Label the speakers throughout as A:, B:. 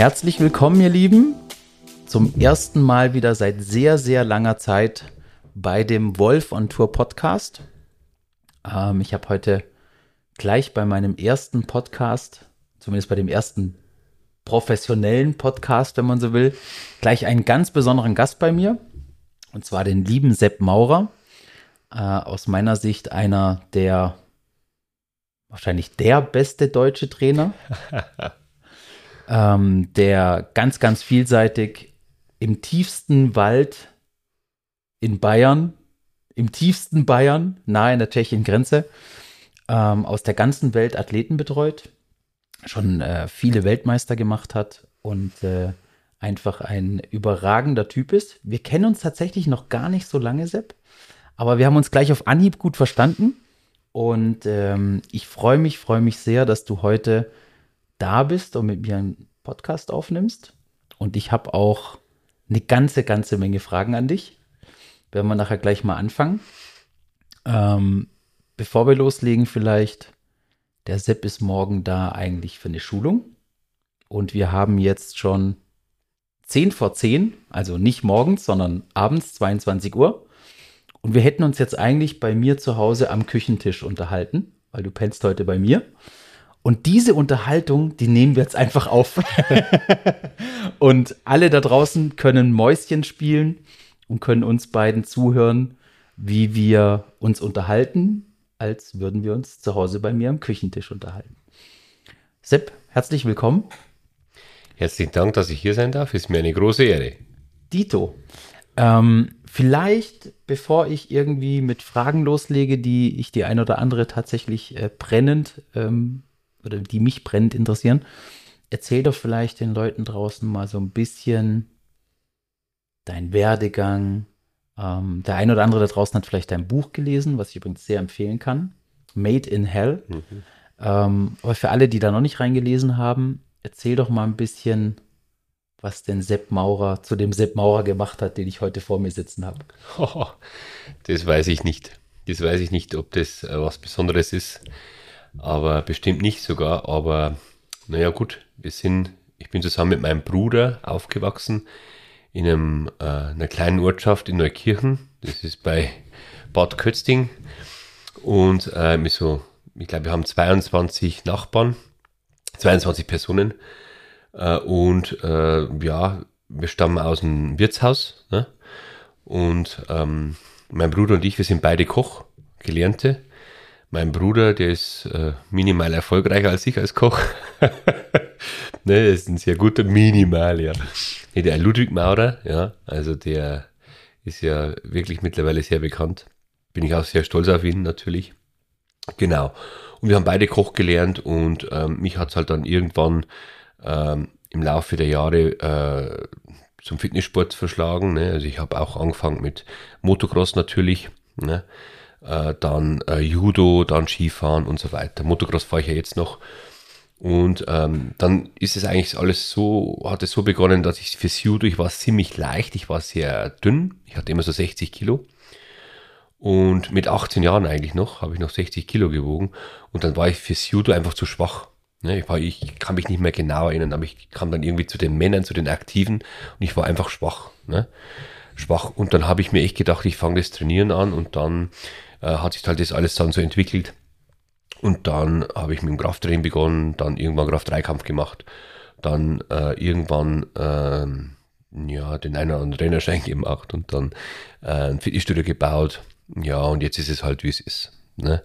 A: Herzlich willkommen, ihr Lieben, zum ersten Mal wieder seit sehr, sehr langer Zeit bei dem Wolf on Tour Podcast. Ähm, ich habe heute gleich bei meinem ersten Podcast, zumindest bei dem ersten professionellen Podcast, wenn man so will, gleich einen ganz besonderen Gast bei mir. Und zwar den lieben Sepp Maurer. Äh, aus meiner Sicht einer der, wahrscheinlich der beste deutsche Trainer. ähm, der ganz, ganz vielseitig im tiefsten Wald in Bayern, im tiefsten Bayern, nahe in der tschechischen Grenze, ähm, aus der ganzen Welt Athleten betreut, schon äh, viele Weltmeister gemacht hat und äh, einfach ein überragender Typ ist. Wir kennen uns tatsächlich noch gar nicht so lange, Sepp, aber wir haben uns gleich auf Anhieb gut verstanden. Und ähm, ich freue mich, freue mich sehr, dass du heute da bist und mit mir einen Podcast aufnimmst. Und ich habe auch eine ganze, ganze Menge Fragen an dich. Werden wir nachher gleich mal anfangen. Ähm, bevor wir loslegen, vielleicht, der Sepp ist morgen da eigentlich für eine Schulung. Und wir haben jetzt schon 10 vor 10, also nicht morgens, sondern abends 22 Uhr. Und wir hätten uns jetzt eigentlich bei mir zu Hause am Küchentisch unterhalten, weil du pennst heute bei mir. Und diese Unterhaltung, die nehmen wir jetzt einfach auf. und alle da draußen können Mäuschen spielen und können uns beiden zuhören, wie wir uns unterhalten, als würden wir uns zu Hause bei mir am Küchentisch unterhalten. Sepp, herzlich willkommen.
B: Herzlichen Dank, dass ich hier sein darf. Ist mir eine große Ehre.
A: Dito, ähm, vielleicht, bevor ich irgendwie mit Fragen loslege, die ich die ein oder andere tatsächlich äh, brennend ähm, oder die mich brennend interessieren, erzähl doch vielleicht den Leuten draußen mal so ein bisschen dein Werdegang. Ähm, der ein oder andere da draußen hat vielleicht dein Buch gelesen, was ich übrigens sehr empfehlen kann. Made in Hell. Mhm. Ähm, aber für alle, die da noch nicht reingelesen haben, erzähl doch mal ein bisschen, was denn Sepp Maurer zu dem Sepp Maurer gemacht hat, den ich heute vor mir sitzen habe.
B: Oh, das weiß ich nicht. Das weiß ich nicht, ob das äh, was Besonderes ist. Aber bestimmt nicht sogar. Aber naja, gut, wir sind, ich bin zusammen mit meinem Bruder aufgewachsen in einem, äh, einer kleinen Ortschaft in Neukirchen. Das ist bei Bad Kötzting. Und äh, so, ich glaube, wir haben 22 Nachbarn 22 Personen. Äh, und äh, ja, wir stammen aus einem Wirtshaus. Ne? Und ähm, mein Bruder und ich, wir sind beide Koch, Gelernte. Mein Bruder, der ist äh, minimal erfolgreicher als ich als Koch. ne, ist ein sehr guter Minimal, ja. Der Ludwig Maurer, ja, also der ist ja wirklich mittlerweile sehr bekannt. Bin ich auch sehr stolz auf ihn natürlich. Genau. Und wir haben beide Koch gelernt und ähm, mich hat es halt dann irgendwann ähm, im Laufe der Jahre äh, zum Fitnesssport verschlagen. Ne? Also ich habe auch angefangen mit Motocross natürlich, ne? Äh, dann äh, Judo, dann Skifahren und so weiter. Motocross fahre ich ja jetzt noch. Und ähm, dann ist es eigentlich alles so, hat es so begonnen, dass ich fürs Judo, ich war ziemlich leicht, ich war sehr dünn, ich hatte immer so 60 Kilo. Und mit 18 Jahren eigentlich noch, habe ich noch 60 Kilo gewogen. Und dann war ich fürs Judo einfach zu schwach. Ne, ich, war, ich kann mich nicht mehr genau erinnern, aber ich kam dann irgendwie zu den Männern, zu den Aktiven und ich war einfach schwach. Ne? Schwach. Und dann habe ich mir echt gedacht, ich fange das Trainieren an und dann äh, hat sich halt das alles dann so entwickelt. Und dann habe ich mit dem Krafttraining begonnen, dann irgendwann Kraft-3-Kampf gemacht, dann äh, irgendwann äh, ja, den einen oder anderen Trainerschein gemacht und dann äh, ein Fitnessstudio gebaut ja, und jetzt ist es halt, wie es ist. Ne?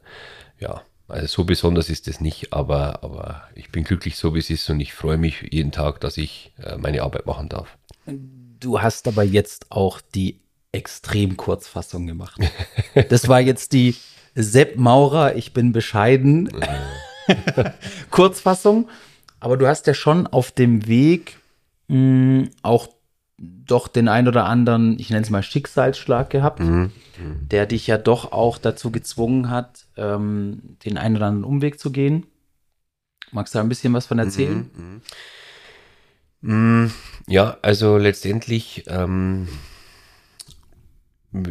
B: Ja, also so besonders ist es nicht, aber, aber ich bin glücklich so, wie es ist und ich freue mich jeden Tag, dass ich äh, meine Arbeit machen darf.
A: Du hast aber jetzt auch die extrem Kurzfassung gemacht. Das war jetzt die Sepp Maurer, ich bin bescheiden. Kurzfassung. Aber du hast ja schon auf dem Weg mh, hm, auch doch den ein oder anderen, ich nenne es mal Schicksalsschlag gehabt, mhm. Mhm. der dich ja doch auch dazu gezwungen hat, ähm, den einen oder anderen Umweg zu gehen. Magst du da ein bisschen was von erzählen? Mhm.
B: mhm. Mm, ja, also letztendlich, ähm,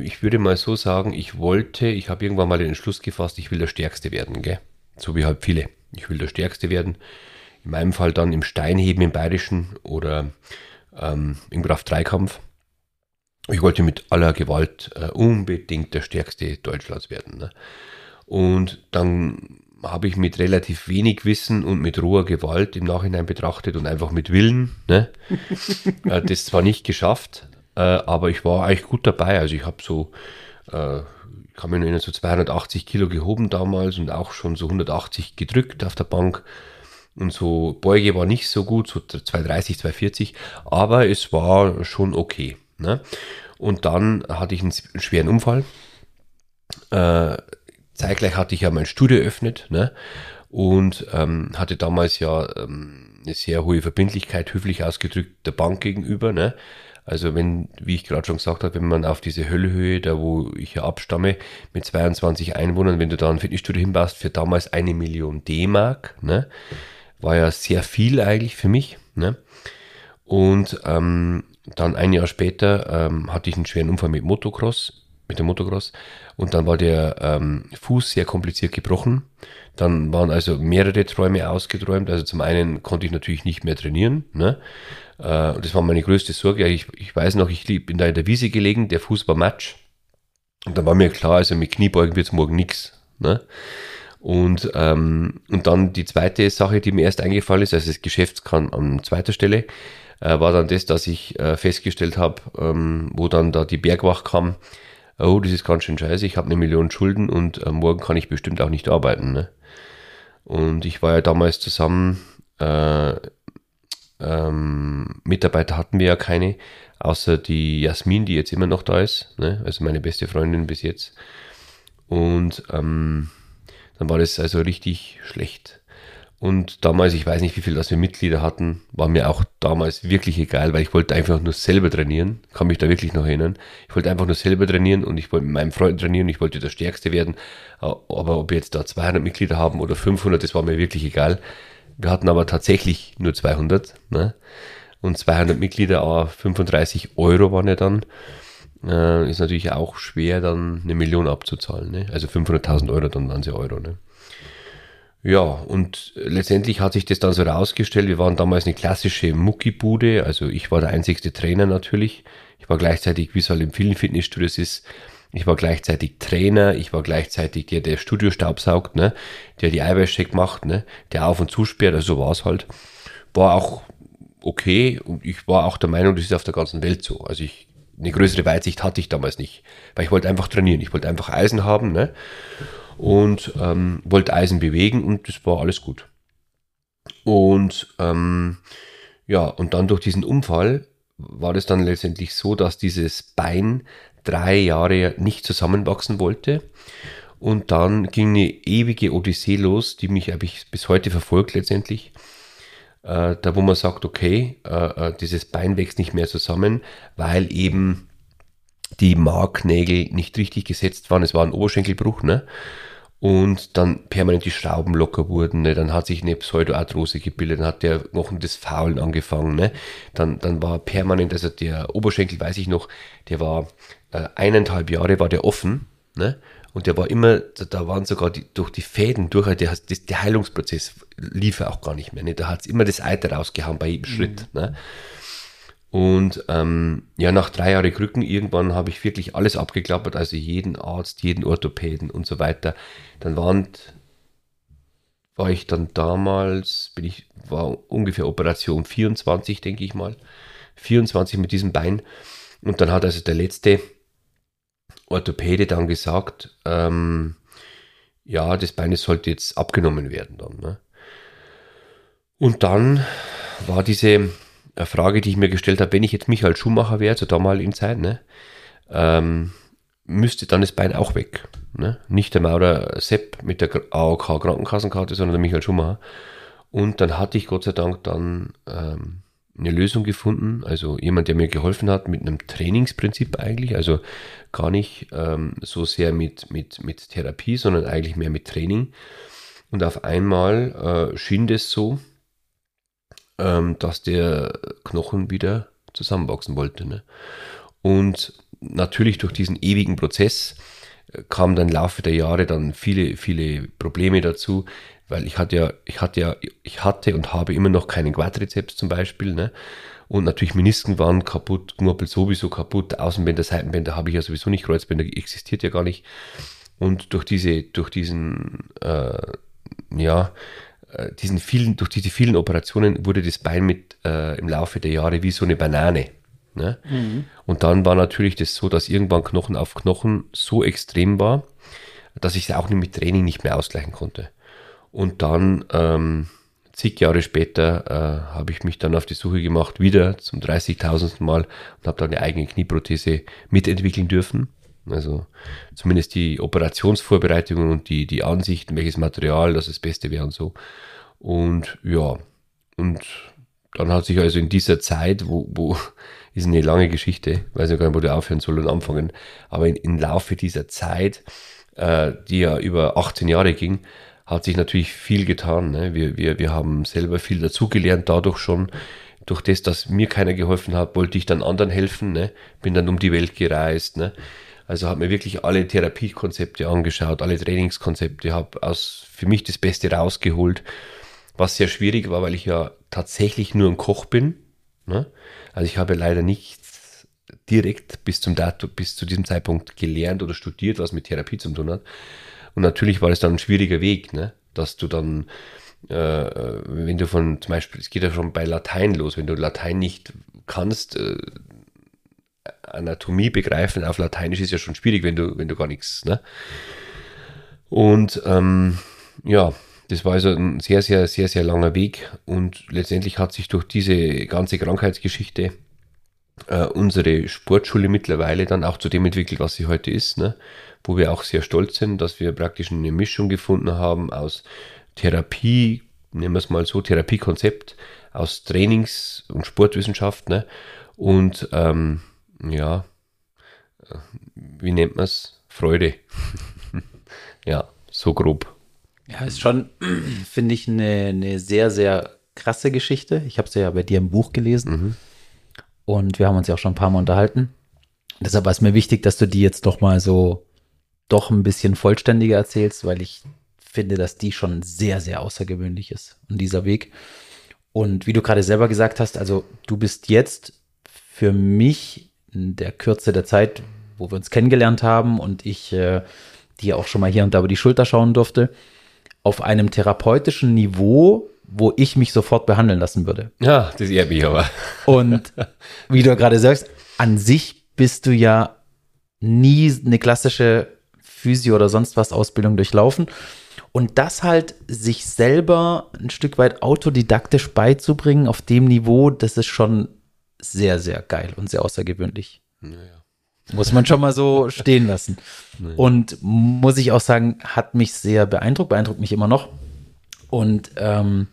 B: ich würde mal so sagen, ich wollte, ich habe irgendwann mal den Entschluss gefasst, ich will der Stärkste werden, gell? So wie halt viele. Ich will der Stärkste werden In meinem Fall dann im Steinheben im Bayerischen oder ähm, im Kraft-3-Kampf. Ich wollte mit aller Gewalt äh, unbedingt der Stärkste Deutschlands werden. Ne? Und dann habe ich mit relativ wenig Wissen und mit roher Gewalt im Nachhinein betrachtet und einfach mit Willen ne? äh, das zwar nicht geschafft, äh, aber ich war eigentlich gut dabei. Also ich habe so, äh, ich kann mich nur erinnern, so 280 Kilo gehoben damals und auch schon so 180 gedrückt auf der Bank. Und so Beuge war nicht so gut, so 230, 240, aber es war schon okay. Ne? Und dann hatte ich einen schweren Unfall. Äh, zeitgleich hatte ich ja mein Studio eröffnet ne? und ähm, hatte damals ja ähm, eine sehr hohe Verbindlichkeit, höflich ausgedrückt, der Bank gegenüber. Ne? Also wenn, wie ich gerade schon gesagt habe, wenn man auf diese Höllhöhe, da wo ich ja abstamme, mit 22 Einwohnern, wenn du da ein Fitnessstudio hinbaust für damals eine Million D-Mark, ne? war ja sehr viel eigentlich für mich. Ne? Und ähm, dann ein Jahr später ähm, hatte ich einen schweren Unfall mit Motocross, mit dem Motocross. Und dann war der ähm, Fuß sehr kompliziert gebrochen. Dann waren also mehrere Träume ausgeträumt. Also zum einen konnte ich natürlich nicht mehr trainieren. Ne? Äh, und das war meine größte Sorge. Ich, ich weiß noch, ich bin da in der Wiese gelegen, der Fuß war Matsch. Und dann war mir klar, also mit Kniebeugen wird es morgen nichts. Ne? Und, ähm, und dann die zweite Sache, die mir erst eingefallen ist, also das Geschäft kann an zweiter Stelle, äh, war dann das, dass ich äh, festgestellt habe, ähm, wo dann da die Bergwacht kam, oh, das ist ganz schön scheiße, ich habe eine Million Schulden und äh, morgen kann ich bestimmt auch nicht arbeiten. Ne? Und ich war ja damals zusammen, äh, ähm, Mitarbeiter hatten wir ja keine, außer die Jasmin, die jetzt immer noch da ist, ne? also meine beste Freundin bis jetzt. Und ähm, dann war das also richtig schlecht. Und damals, ich weiß nicht, wie viel das wir Mitglieder hatten, war mir auch damals wirklich egal, weil ich wollte einfach nur selber trainieren. Kann mich da wirklich noch erinnern. Ich wollte einfach nur selber trainieren und ich wollte mit meinem Freund trainieren. Ich wollte der Stärkste werden. Aber ob wir jetzt da 200 Mitglieder haben oder 500, das war mir wirklich egal. Wir hatten aber tatsächlich nur 200. Ne? Und 200 Mitglieder, aber 35 Euro waren ja dann. Äh, ist natürlich auch schwer, dann eine Million abzuzahlen. Ne? Also 500.000 Euro, dann waren sie Euro. Ne? Ja, und letztendlich hat sich das dann so herausgestellt, wir waren damals eine klassische Muckibude, also ich war der einzigste Trainer natürlich. Ich war gleichzeitig, wie es halt in vielen Fitnessstudios ist, ich war gleichzeitig Trainer, ich war gleichzeitig der, der Studio staubsaugt, ne, der die Eiweißcheck macht, ne, der auf und zusperrt, also so war es halt. War auch okay und ich war auch der Meinung, das ist auf der ganzen Welt so. Also ich, eine größere Weitsicht hatte ich damals nicht, weil ich wollte einfach trainieren, ich wollte einfach Eisen haben, ne und ähm, wollte Eisen bewegen und das war alles gut. Und ähm, ja, und dann durch diesen Unfall war das dann letztendlich so, dass dieses Bein drei Jahre nicht zusammenwachsen wollte. Und dann ging eine ewige Odyssee los, die mich ich bis heute verfolgt letztendlich. Äh, da wo man sagt, okay, äh, äh, dieses Bein wächst nicht mehr zusammen, weil eben die Marknägel nicht richtig gesetzt waren. Es war ein Oberschenkelbruch, ne? Und dann permanent die Schrauben locker wurden, ne? Dann hat sich eine Pseudoarthrose gebildet, dann hat der Knochen des Faulen angefangen, ne? Dann, dann war permanent, also der Oberschenkel, weiß ich noch, der war äh, eineinhalb Jahre war der offen, ne? Und der war immer, da waren sogar die, durch die Fäden durch, der, der, der Heilungsprozess lief auch gar nicht mehr. Ne? Da hat es immer das Eiter rausgehauen bei jedem mhm. Schritt. Ne? Und ähm, ja, nach drei Jahren Krücken irgendwann habe ich wirklich alles abgeklappert, also jeden Arzt, jeden Orthopäden und so weiter. Dann waren, war ich dann damals, bin ich, war ungefähr Operation 24, denke ich mal. 24 mit diesem Bein. Und dann hat also der letzte Orthopäde dann gesagt, ähm, ja, das Bein sollte jetzt abgenommen werden dann. Ne? Und dann war diese eine Frage, die ich mir gestellt habe, wenn ich jetzt Michael Schumacher wäre, zur damaligen Zeit, ne, ähm, müsste dann das Bein auch weg. Ne? Nicht der Maurer Sepp mit der AOK Krankenkassenkarte, sondern der Michael Schumacher. Und dann hatte ich Gott sei Dank dann ähm, eine Lösung gefunden, also jemand, der mir geholfen hat mit einem Trainingsprinzip eigentlich, also gar nicht ähm, so sehr mit, mit, mit Therapie, sondern eigentlich mehr mit Training. Und auf einmal äh, schien das so, ähm, dass der Knochen wieder zusammenwachsen wollte. Ne? Und natürlich durch diesen ewigen Prozess äh, kam dann im Laufe der Jahre dann viele, viele Probleme dazu. Weil ich hatte ja, ich hatte ja, ich hatte und habe immer noch keinen Quadrizeps zum Beispiel, ne? Und natürlich Menisken waren kaputt, Knorpel sowieso kaputt, Außenbänder, Seitenbänder habe ich ja sowieso nicht, Kreuzbänder existiert ja gar nicht. Und durch diese, durch diesen, äh, ja, äh, diesen vielen, durch diese vielen Operationen wurde das Bein mit äh, im Laufe der Jahre wie so eine Banane. Ne? Mhm. Und dann war natürlich das so, dass irgendwann Knochen auf Knochen so extrem war, dass ich es auch mit Training nicht mehr ausgleichen konnte. Und dann ähm, zig Jahre später äh, habe ich mich dann auf die Suche gemacht, wieder zum 30.000. Mal und habe dann eine eigene Knieprothese mitentwickeln dürfen. Also zumindest die Operationsvorbereitungen und die, die Ansichten, welches Material das das Beste wäre und so. Und ja, und dann hat sich also in dieser Zeit, wo, wo ist eine lange Geschichte, weiß ich gar nicht, wo der aufhören soll und anfangen, aber im Laufe dieser Zeit, äh, die ja über 18 Jahre ging, hat sich natürlich viel getan. Ne? Wir, wir, wir haben selber viel dazugelernt, dadurch schon. Durch das, dass mir keiner geholfen hat, wollte ich dann anderen helfen. Ne? Bin dann um die Welt gereist. Ne? Also habe mir wirklich alle Therapiekonzepte angeschaut, alle Trainingskonzepte, habe für mich das Beste rausgeholt, was sehr schwierig war, weil ich ja tatsächlich nur ein Koch bin. Ne? Also ich habe leider nichts direkt bis zum Datum, bis zu diesem Zeitpunkt gelernt oder studiert, was mit Therapie zu tun hat. Und natürlich war es dann ein schwieriger Weg, ne? dass du dann, äh, wenn du von zum Beispiel, es geht ja schon bei Latein los, wenn du Latein nicht kannst, äh, Anatomie begreifen auf Lateinisch ist ja schon schwierig, wenn du, wenn du gar nichts, ne? Und ähm, ja, das war also ein sehr, sehr, sehr, sehr langer Weg und letztendlich hat sich durch diese ganze Krankheitsgeschichte äh, unsere Sportschule mittlerweile dann auch zu dem entwickelt, was sie heute ist, ne? Wo wir auch sehr stolz sind, dass wir praktisch eine Mischung gefunden haben aus Therapie, nehmen wir es mal so, Therapiekonzept, aus Trainings- und Sportwissenschaft ne? und ähm, ja, äh, wie nennt man es? Freude. ja, so grob.
A: Ja, ist schon, finde ich, eine, eine sehr, sehr krasse Geschichte. Ich habe sie ja bei dir im Buch gelesen. Mhm. Und wir haben uns ja auch schon ein paar Mal unterhalten. Deshalb war es mir wichtig, dass du die jetzt doch mal so doch ein bisschen vollständiger erzählst, weil ich finde, dass die schon sehr, sehr außergewöhnlich ist und dieser Weg. Und wie du gerade selber gesagt hast, also du bist jetzt für mich in der Kürze der Zeit, wo wir uns kennengelernt haben und ich äh, dir auch schon mal hier und da über die Schulter schauen durfte, auf einem therapeutischen Niveau, wo ich mich sofort behandeln lassen würde.
B: Ja, das ehrt mich aber.
A: Und wie du gerade sagst, an sich bist du ja nie eine klassische Physio- oder sonst was Ausbildung durchlaufen. Und das halt sich selber ein Stück weit autodidaktisch beizubringen auf dem Niveau, das ist schon sehr, sehr geil und sehr außergewöhnlich. Naja. Muss man schon mal so stehen lassen. Naja. Und muss ich auch sagen, hat mich sehr beeindruckt, beeindruckt mich immer noch. Und ähm,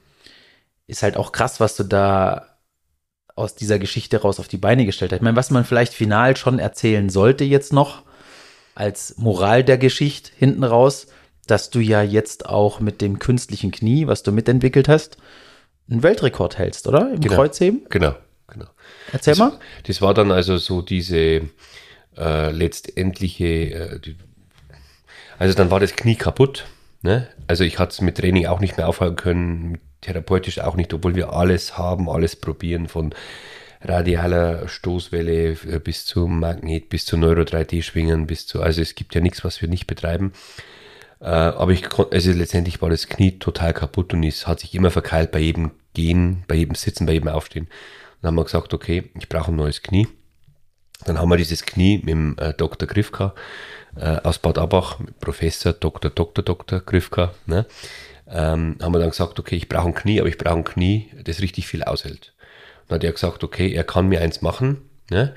A: ist halt auch krass, was du da aus dieser Geschichte raus auf die Beine gestellt hast. Ich meine, was man vielleicht final schon erzählen sollte jetzt noch, als Moral der Geschichte hinten raus, dass du ja jetzt auch mit dem künstlichen Knie, was du mitentwickelt hast, einen Weltrekord hältst, oder?
B: Im genau, Kreuzheben? Genau, genau.
A: Erzähl
B: das,
A: mal.
B: Das war dann also so diese äh, letztendliche, äh, die, also dann war das Knie kaputt. Ne? Also ich hatte es mit Training auch nicht mehr aufhalten können, therapeutisch auch nicht, obwohl wir alles haben, alles probieren von radialer Stoßwelle äh, bis zum Magnet, bis zu Neuro 3D-Schwingen, bis zu, also es gibt ja nichts, was wir nicht betreiben. Äh, aber ich konnte, also letztendlich war das Knie total kaputt und es hat sich immer verkeilt bei jedem Gehen, bei jedem Sitzen, bei jedem Aufstehen. Dann haben wir gesagt, okay, ich brauche ein neues Knie. Dann haben wir dieses Knie mit dem äh, Dr. Grifka aus Bad Abach, Professor Dr. Dr. Dr. Grifka, ne? ähm, haben wir dann gesagt, okay, ich brauche ein Knie, aber ich brauche ein Knie, das richtig viel aushält. Dann hat er gesagt, okay, er kann mir eins machen, ne?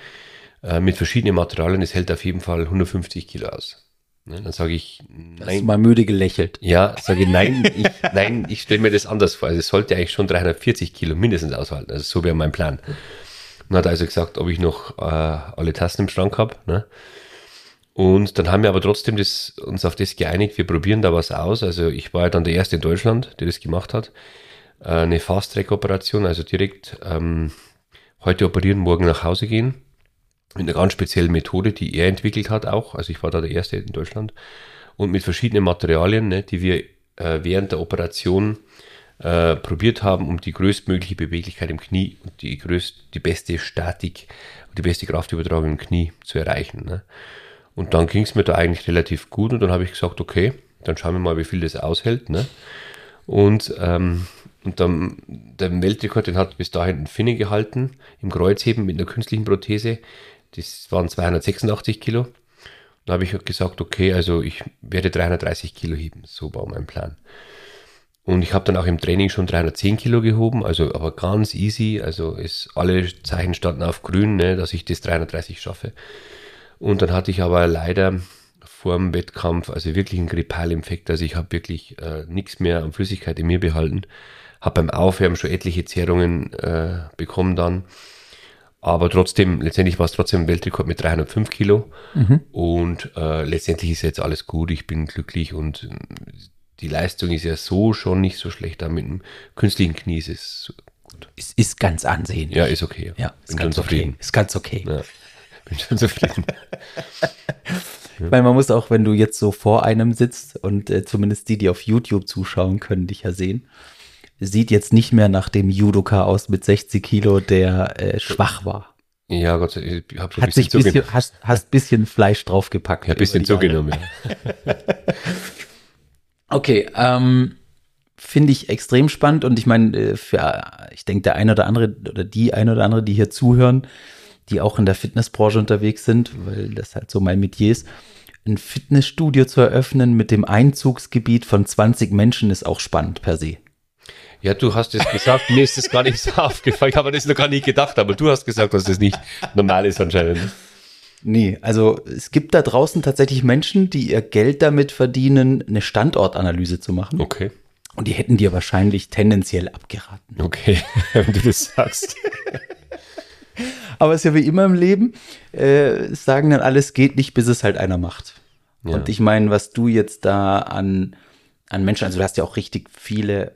B: äh, mit verschiedenen Materialien, es hält auf jeden Fall 150 Kilo aus. Ne, dann sage ich,
A: nein. Hast du mal müde gelächelt.
B: Ja, sage ich, nein, ich, nein, ich stelle mir das anders vor. Also es sollte eigentlich schon 340 Kilo mindestens aushalten. Also so wäre mein Plan. Und hat also gesagt, ob ich noch äh, alle Tasten im Schrank habe. Ne? Und dann haben wir aber trotzdem das, uns auf das geeinigt, wir probieren da was aus. Also ich war ja dann der Erste in Deutschland, der das gemacht hat. Äh, eine Fast-Track-Operation, also direkt ähm, heute operieren, morgen nach Hause gehen mit einer ganz speziellen Methode, die er entwickelt hat auch. Also ich war da der Erste in Deutschland. Und mit verschiedenen Materialien, ne, die wir äh, während der Operation äh, probiert haben, um die größtmögliche Beweglichkeit im Knie und die, größt, die beste Statik und die beste Kraftübertragung im Knie zu erreichen. Ne? Und dann ging es mir da eigentlich relativ gut und dann habe ich gesagt, okay, dann schauen wir mal, wie viel das aushält. Ne? Und, ähm, und dann der Weltrekord, den hat bis dahin ein Finne gehalten im Kreuzheben mit einer künstlichen Prothese. Das waren 286 Kilo. Dann habe ich gesagt, okay, also ich werde 330 Kilo heben. So war mein Plan. Und ich habe dann auch im Training schon 310 Kilo gehoben, also aber ganz easy. Also ist, alle Zeichen standen auf grün, ne, dass ich das 330 schaffe. Und dann hatte ich aber leider vor dem Wettkampf, also wirklich einen Grippalinfekt. Also ich habe wirklich äh, nichts mehr an Flüssigkeit in mir behalten. Habe beim Aufwärmen schon etliche Zehrungen äh, bekommen dann. Aber trotzdem, letztendlich war es trotzdem ein Weltrekord mit 305 Kilo. Mhm. Und äh, letztendlich ist jetzt alles gut. Ich bin glücklich und äh, die Leistung ist ja so schon nicht so schlecht. Da mit dem künstlichen Knie ist es
A: gut. Es ist ganz ansehnlich.
B: Ja, ist okay.
A: Ja, ist ganz okay. Ist ganz okay. Ja,
B: bin schon zufrieden.
A: Weil man muss auch, wenn du jetzt so vor einem sitzt und äh, zumindest die, die auf YouTube zuschauen, können dich ja sehen. Sieht jetzt nicht mehr nach dem Judoka aus mit 60 Kilo, der äh, schwach war.
B: Ja, Gott sei Dank, ich habe
A: so ein bisschen, bisschen hast, hast bisschen Fleisch draufgepackt.
B: Ja, ein bisschen zugenommen.
A: okay, ähm, finde ich extrem spannend und ich meine, äh, für, ich denke, der eine oder andere oder die eine oder andere, die hier zuhören, die auch in der Fitnessbranche unterwegs sind, weil das halt so mein Metier ist. Ein Fitnessstudio zu eröffnen mit dem Einzugsgebiet von 20 Menschen ist auch spannend per se.
B: Ja, du hast es gesagt, mir ist das gar nicht so aufgefallen. Ich habe das noch gar nicht gedacht, aber du hast gesagt, dass das nicht normal ist anscheinend.
A: Nee, also es gibt da draußen tatsächlich Menschen, die ihr Geld damit verdienen, eine Standortanalyse zu machen.
B: Okay.
A: Und die hätten dir wahrscheinlich tendenziell abgeraten.
B: Okay, wenn du das sagst.
A: Aber es ist ja wie immer im Leben, äh, sagen dann alles geht nicht, bis es halt einer macht. Ja. Und ich meine, was du jetzt da an, an Menschen, also du hast ja auch richtig viele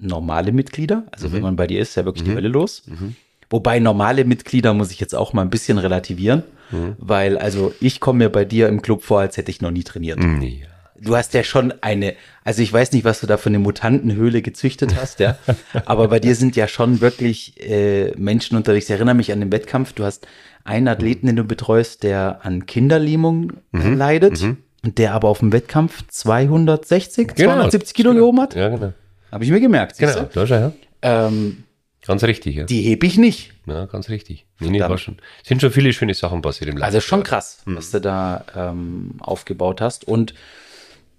A: normale Mitglieder. Also mhm. wenn man bei dir ist, ist ja wirklich mhm. die Hölle los. Mhm. Wobei normale Mitglieder muss ich jetzt auch mal ein bisschen relativieren, mhm. weil also ich komme mir bei dir im Club vor, als hätte ich noch nie trainiert.
B: Nee
A: du hast ja schon eine, also ich weiß nicht, was du da für eine Mutantenhöhle gezüchtet hast, ja, aber bei dir sind ja schon wirklich äh, Menschen unterwegs. Ich erinnere mich an den Wettkampf, du hast einen Athleten, den du betreust, der an Kinderlähmung mhm. leidet mhm. und der aber auf dem Wettkampf 260, genau. 270 Kilo
B: genau.
A: gehoben hat.
B: Ja, genau.
A: Habe ich mir gemerkt.
B: Genau, du? ja. Ähm, ganz richtig, ja.
A: Die hebe ich nicht.
B: Ja, ganz richtig. Nee, nee, war schon. Sind schon viele schöne Sachen passiert im
A: Leben. Also schon krass, mhm. was du da ähm, aufgebaut hast. Und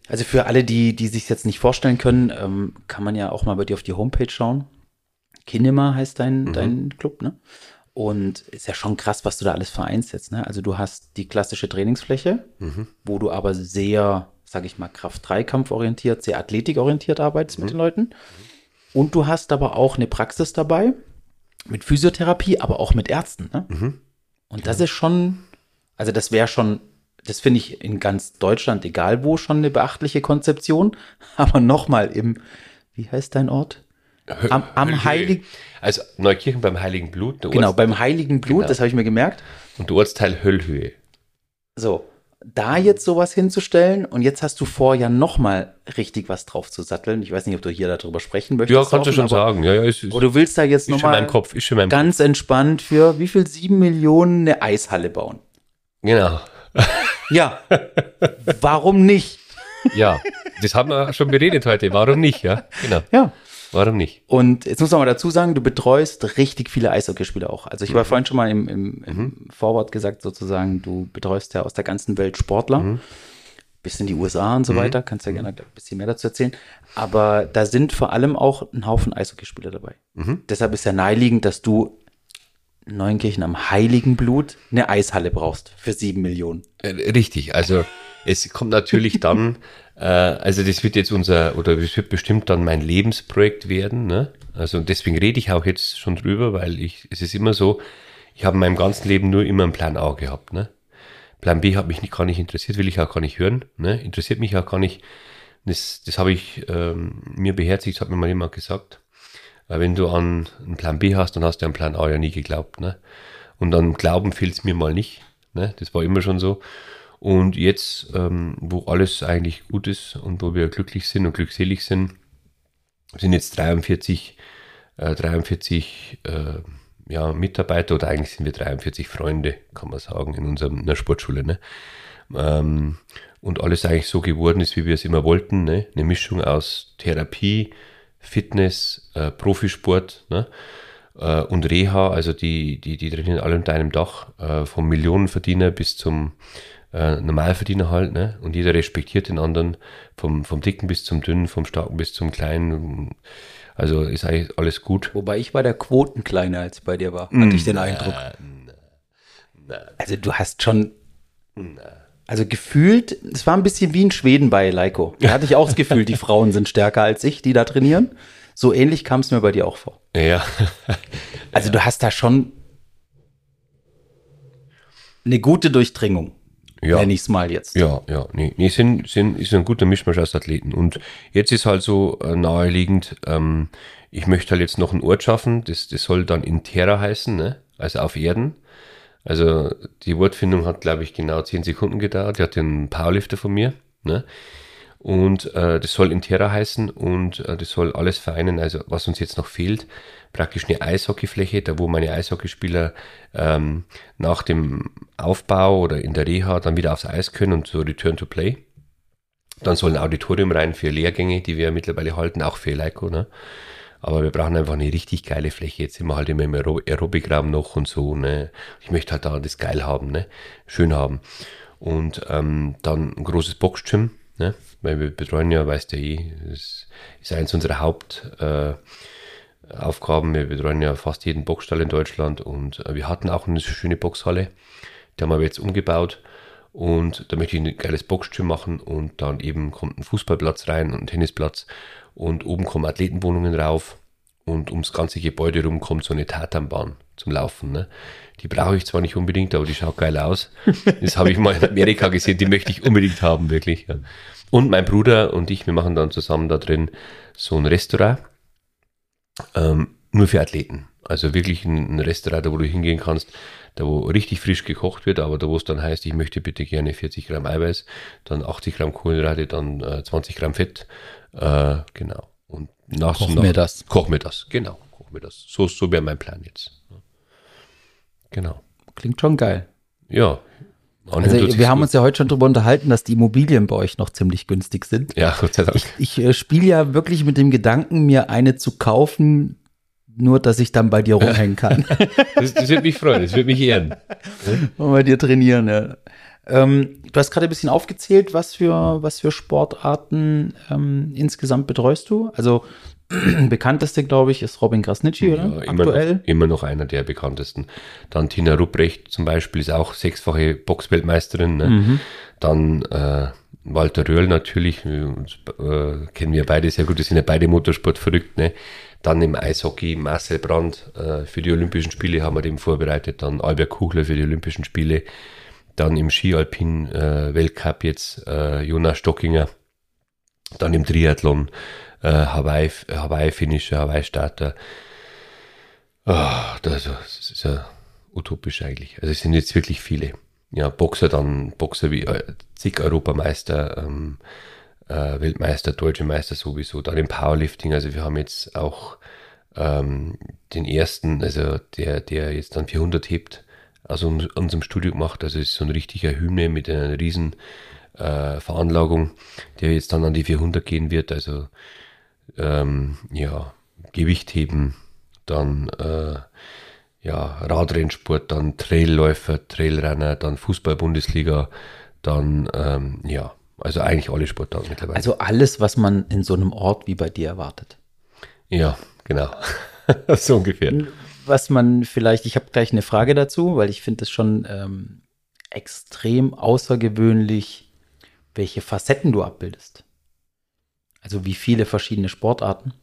A: also für alle, die, die sich jetzt nicht vorstellen können, ähm, kann man ja auch mal bei dir auf die Homepage schauen. Kinema heißt dein, mhm. dein Club, ne? Und ist ja schon krass, was du da alles vereinst jetzt, ne? Also du hast die klassische Trainingsfläche, mhm. wo du aber sehr, sag ich mal, Kraft-3-Kampf-orientiert, sehr athletikorientiert arbeitest mhm. mit den Leuten. Und du hast aber auch eine Praxis dabei mit Physiotherapie, aber auch mit Ärzten, ne? Mhm. Und das ist schon, also das wäre schon das finde ich in ganz Deutschland, egal wo, schon eine beachtliche Konzeption. Aber nochmal im, wie heißt dein Ort?
B: Am, am Heiligen. Also Neukirchen beim Heiligen Blut.
A: Genau, beim Heiligen Blut, genau. das habe ich mir gemerkt.
B: Und der Ortsteil Höllhöhe.
A: So, da jetzt sowas hinzustellen und jetzt hast du vor, ja nochmal richtig was drauf zu satteln. Ich weiß nicht, ob du hier darüber sprechen möchtest.
B: Ja, kannst du schon sagen. Ja, ja,
A: ist, ist, oder du willst da jetzt nochmal ganz Kopf. entspannt für wie viel sieben Millionen eine Eishalle bauen.
B: Genau.
A: Ja. Warum nicht?
B: Ja, das haben wir schon beredet heute. Warum nicht? Ja, genau.
A: Ja.
B: Warum nicht?
A: Und jetzt muss man mal dazu sagen, du betreust richtig viele Eishockeyspieler auch. Also ich war mhm. vorhin schon mal im, im, im mhm. Vorwort gesagt, sozusagen, du betreust ja aus der ganzen Welt Sportler. Mhm. Bis in die USA und so mhm. weiter. Kannst ja gerne ein bisschen mehr dazu erzählen. Aber da sind vor allem auch ein Haufen Eishockeyspieler dabei. Mhm. Deshalb ist ja naheliegend, dass du Neunkirchen am Heiligen Blut eine Eishalle brauchst für sieben Millionen.
B: Äh, richtig, also es kommt natürlich dann, also das wird jetzt unser, oder es wird bestimmt dann mein Lebensprojekt werden, ne? Also deswegen rede ich auch jetzt schon drüber, weil ich, es ist immer so, ich habe in meinem ganzen Leben nur immer einen Plan A gehabt, ne? Plan B hat mich nicht, gar nicht interessiert, will ich auch gar nicht hören, ne? Interessiert mich auch gar nicht. Das, das habe ich ähm, mir beherzigt, hat mir mal jemand gesagt. Weil wenn du an einen Plan B hast, dann hast du an Plan A ja nie geglaubt. Ne? Und an Glauben fehlt es mir mal nicht. Ne? Das war immer schon so. Und jetzt, ähm, wo alles eigentlich gut ist und wo wir glücklich sind und glückselig sind, sind jetzt 43, äh, 43 äh, ja, Mitarbeiter oder eigentlich sind wir 43 Freunde, kann man sagen, in unserer in Sportschule. Ne? Ähm, und alles eigentlich so geworden ist, wie wir es immer wollten. Ne? Eine Mischung aus Therapie, Fitness, äh, Profisport ne? äh, und Reha. Also die, die, die trainieren alle unter einem Dach, äh, vom Millionenverdiener bis zum äh, Normalverdiener halt. Ne? Und jeder respektiert den anderen, vom, vom Dicken bis zum Dünnen, vom Starken bis zum Kleinen. Also ist eigentlich alles gut.
A: Wobei ich war der Quotenkleine, als ich bei dir war, hatte ich den Eindruck. Also du hast schon. Also gefühlt, es war ein bisschen wie in Schweden bei Leiko. Da hatte ich auch das Gefühl, die Frauen sind stärker als ich, die da trainieren. So ähnlich kam es mir bei dir auch vor.
B: Ja.
A: Also du hast da schon eine gute Durchdringung.
B: Ja.
A: Nenn ich es mal jetzt.
B: Ja, ja, nee, nee sind, sind, ist ein guter Mischmasch aus Athleten. Und jetzt ist halt so äh, naheliegend, ähm, ich möchte halt jetzt noch einen Ort schaffen, das, das soll dann in Terra heißen, ne? also auf Erden. Also die Wortfindung hat, glaube ich, genau zehn Sekunden gedauert. Die hat einen Powerlifter von mir. Ne? Und äh, das soll in Terra heißen und äh, das soll alles vereinen. Also was uns jetzt noch fehlt, praktisch eine Eishockeyfläche, da wo meine Eishockeyspieler ähm, nach dem Aufbau oder in der Reha dann wieder aufs Eis können und so Return to Play. Dann soll ein Auditorium rein für Lehrgänge, die wir mittlerweile halten, auch für Leiko. Ne? Aber wir brauchen einfach eine richtig geile Fläche. Jetzt sind wir halt immer im Aerobikraum noch und so. Ne? Ich möchte halt da das geil haben, ne? schön haben. Und ähm, dann ein großes Boxgym, ne? Wir betreuen ja, weißt du eh, das ist eins unserer Hauptaufgaben. Äh, wir betreuen ja fast jeden Boxstall in Deutschland und äh, wir hatten auch eine schöne Boxhalle. Die haben wir jetzt umgebaut. Und da möchte ich ein geiles Boxgym machen und dann eben kommt ein Fußballplatz rein und ein Tennisplatz und oben kommen Athletenwohnungen rauf und ums ganze Gebäude rum kommt so eine Tatanbahn zum Laufen. Ne? Die brauche ich zwar nicht unbedingt, aber die schaut geil aus. Das habe ich mal in Amerika gesehen, die möchte ich unbedingt haben, wirklich. Ja. Und mein Bruder und ich, wir machen dann zusammen da drin so ein Restaurant, ähm, nur für Athleten. Also wirklich ein, Restaurant, da wo du hingehen kannst, da wo richtig frisch gekocht wird, aber da wo es dann heißt, ich möchte bitte gerne 40 Gramm Eiweiß, dann 80 Gramm Kohlenhydrate, dann äh, 20 Gramm Fett, äh, genau. Und nach
A: Koch
B: nach,
A: mir das.
B: Koch mir das, genau. Koch mir das. So, so wäre mein Plan jetzt. Genau.
A: Klingt schon geil.
B: Ja.
A: Also wir haben
B: gut.
A: uns ja heute schon darüber unterhalten, dass die Immobilien bei euch noch ziemlich günstig sind.
B: Ja, Gott sei Dank.
A: Ich, ich äh, spiele ja wirklich mit dem Gedanken, mir eine zu kaufen, nur dass ich dann bei dir rumhängen kann
B: Das, das würde mich freuen, das würde mich ehren.
A: und bei dir trainieren. Ja. Ähm, du hast gerade ein bisschen aufgezählt, was für, was für Sportarten ähm, insgesamt betreust du. Also bekannteste, glaube ich, ist Robin Krasnitschi, oder?
B: Ja, immer,
A: Aktuell.
B: noch, immer noch einer der bekanntesten. Dann Tina Rupprecht zum Beispiel ist auch sechsfache Boxweltmeisterin. Ne?
A: Mhm.
B: Dann äh, Walter Röhrl natürlich, uns, äh, kennen wir beide sehr gut, wir sind ja beide Motorsport verrückt. Ne? Dann im Eishockey Marcel Brandt äh, für die Olympischen Spiele haben wir den vorbereitet. Dann Albert Kuchler für die Olympischen Spiele. Dann im Skialpin äh, Weltcup jetzt äh, Jonas Stockinger. Dann im Triathlon äh, Hawaii, Hawaii-Finisher, Hawaii-Starter. Ah, das, das ist ja utopisch eigentlich. Also es sind jetzt wirklich viele. Ja, Boxer dann, Boxer wie äh, zig Europameister, ähm, äh, Weltmeister, Deutsche Meister sowieso. Dann im Powerlifting, also wir haben jetzt auch ähm, den ersten, also der, der jetzt dann 400 hebt, aus un- unserem Studio gemacht. Also es ist so ein richtiger Hymne mit einer riesen äh, Veranlagung, der jetzt dann an die 400 gehen wird. Also ähm, ja, Gewichtheben, dann äh, ja, Radrennsport, dann Trailläufer, Trailrenner, dann Fußball-Bundesliga, dann ähm, ja, also eigentlich alle Sportarten mittlerweile.
A: Also alles, was man in so einem Ort wie bei dir erwartet.
B: ja, genau. so ungefähr.
A: Was man vielleicht, ich habe gleich eine Frage dazu, weil ich finde es schon ähm, extrem außergewöhnlich, welche Facetten du abbildest. Also wie viele verschiedene Sportarten.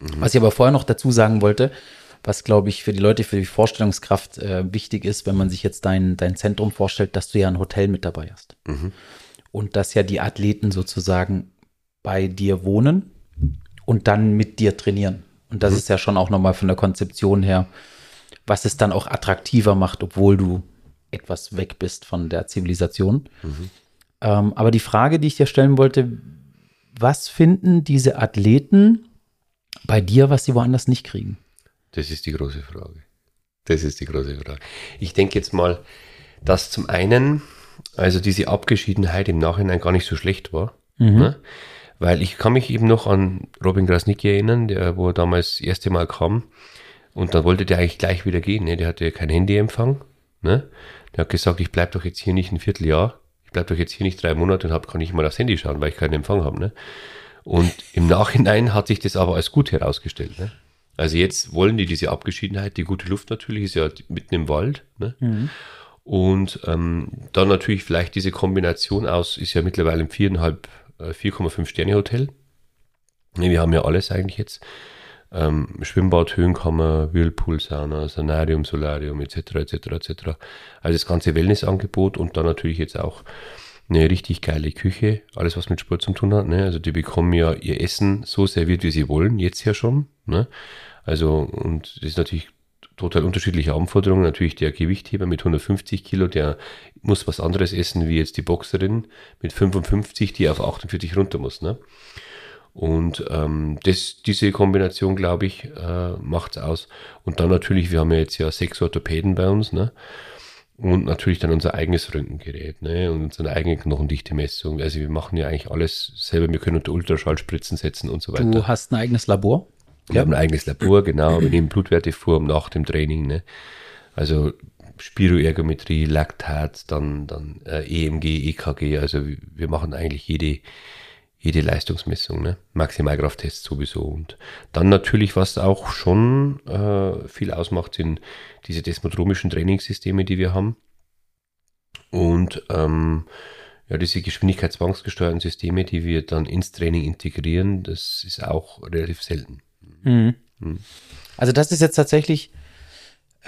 A: Was ich aber vorher noch dazu sagen wollte, was glaube ich für die Leute, für die Vorstellungskraft äh, wichtig ist, wenn man sich jetzt dein, dein Zentrum vorstellt, dass du ja ein Hotel mit dabei hast. Und dass ja die Athleten sozusagen bei dir wohnen und dann mit dir trainieren. Und das ist ja schon auch nochmal von der Konzeption her, was es dann auch attraktiver macht, obwohl du etwas weg bist von der Zivilisation. Mhm. Ähm, aber die Frage, die ich dir stellen wollte, was finden diese Athleten bei dir, was sie woanders nicht kriegen?
B: Das ist die große Frage. Das ist die große Frage. Ich denke jetzt mal, dass zum einen, also diese Abgeschiedenheit im Nachhinein gar nicht so schlecht war. Mhm. Ne? Weil ich kann mich eben noch an Robin Grasnicki erinnern, der, wo er damals das erste Mal kam. Und dann wollte der eigentlich gleich wieder gehen. Ne? Der hatte kein Handyempfang. Ne? Der hat gesagt, ich bleib doch jetzt hier nicht ein Vierteljahr. Ich bleib doch jetzt hier nicht drei Monate und hab, kann nicht mal aufs Handy schauen, weil ich keinen Empfang habe. Ne? Und im Nachhinein hat sich das aber als gut herausgestellt. Ne? Also jetzt wollen die diese Abgeschiedenheit, die gute Luft natürlich, ist ja mitten im Wald. Ne? Mhm. Und ähm, dann natürlich vielleicht diese Kombination aus, ist ja mittlerweile ein 4,5 äh, Sterne Hotel. Nee, wir haben ja alles eigentlich jetzt. Ähm, Schwimmbad, Höhenkammer, Whirlpool, Sauna, Sanarium, Solarium etc. etc. etc. Also das ganze Wellnessangebot und dann natürlich jetzt auch eine richtig geile Küche, alles was mit Sport zu tun hat. Ne? Also die bekommen ja ihr Essen so serviert, wie sie wollen, jetzt ja schon. Ne? Also und das ist natürlich total unterschiedliche Anforderungen. Natürlich der Gewichtheber mit 150 Kilo, der muss was anderes essen wie jetzt die Boxerin mit 55, die auf 48 runter muss. Ne? Und ähm, das, diese Kombination, glaube ich, äh, macht's aus. Und dann natürlich, wir haben ja jetzt ja sechs Orthopäden bei uns, ne? Und natürlich dann unser eigenes Röntgengerät, ne? Und unsere eigene Knochendichte-Messung. Also wir machen ja eigentlich alles selber. Wir können unter Ultraschallspritzen setzen und so weiter.
A: Du hast ein eigenes Labor?
B: Wir ja. haben ein eigenes Labor, genau. Wir nehmen Blutwerte vor nach dem Training. Ne? Also Spiroergometrie, Laktat, dann, dann äh, EMG, EKG. Also wir machen eigentlich jede, jede Leistungsmessung, ne? Maximalkrafttests sowieso. Und dann natürlich, was auch schon äh, viel ausmacht, sind diese desmodromischen Trainingssysteme, die wir haben. Und ähm, ja, diese geschwindigkeitszwangsgesteuerten Systeme, die wir dann ins Training integrieren, das ist auch relativ selten. Mhm.
A: Also das ist jetzt tatsächlich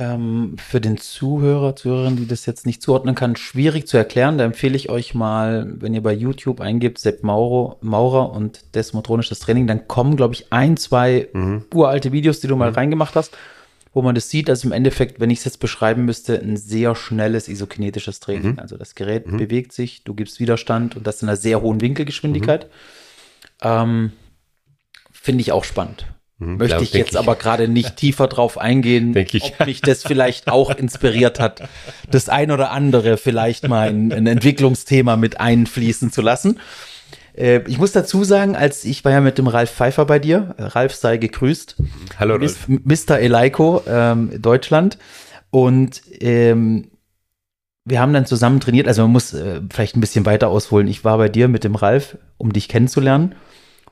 A: ähm, für den Zuhörer, Zuhörerin, die das jetzt nicht zuordnen kann, schwierig zu erklären. Da empfehle ich euch mal, wenn ihr bei YouTube eingibt, Sepp Mauro, Maurer und Desmotronisches Training, dann kommen, glaube ich, ein, zwei mhm. uralte Videos, die du mal mhm. reingemacht hast, wo man das sieht. Also im Endeffekt, wenn ich es jetzt beschreiben müsste, ein sehr schnelles isokinetisches Training. Mhm. Also das Gerät mhm. bewegt sich, du gibst Widerstand und das in einer sehr hohen Winkelgeschwindigkeit. Mhm. Ähm, Finde ich auch spannend. Mhm, Möchte glaub, ich jetzt ich. aber gerade nicht tiefer drauf eingehen, ob mich das vielleicht auch inspiriert hat, das ein oder andere vielleicht mal in ein Entwicklungsthema mit einfließen zu lassen. Äh, ich muss dazu sagen, als ich war ja mit dem Ralf Pfeiffer bei dir, Ralf sei gegrüßt.
B: Hallo Ralf.
A: Mr. Eleiko, ähm, Deutschland. Und ähm, wir haben dann zusammen trainiert, also man muss äh, vielleicht ein bisschen weiter ausholen. Ich war bei dir mit dem Ralf, um dich kennenzulernen.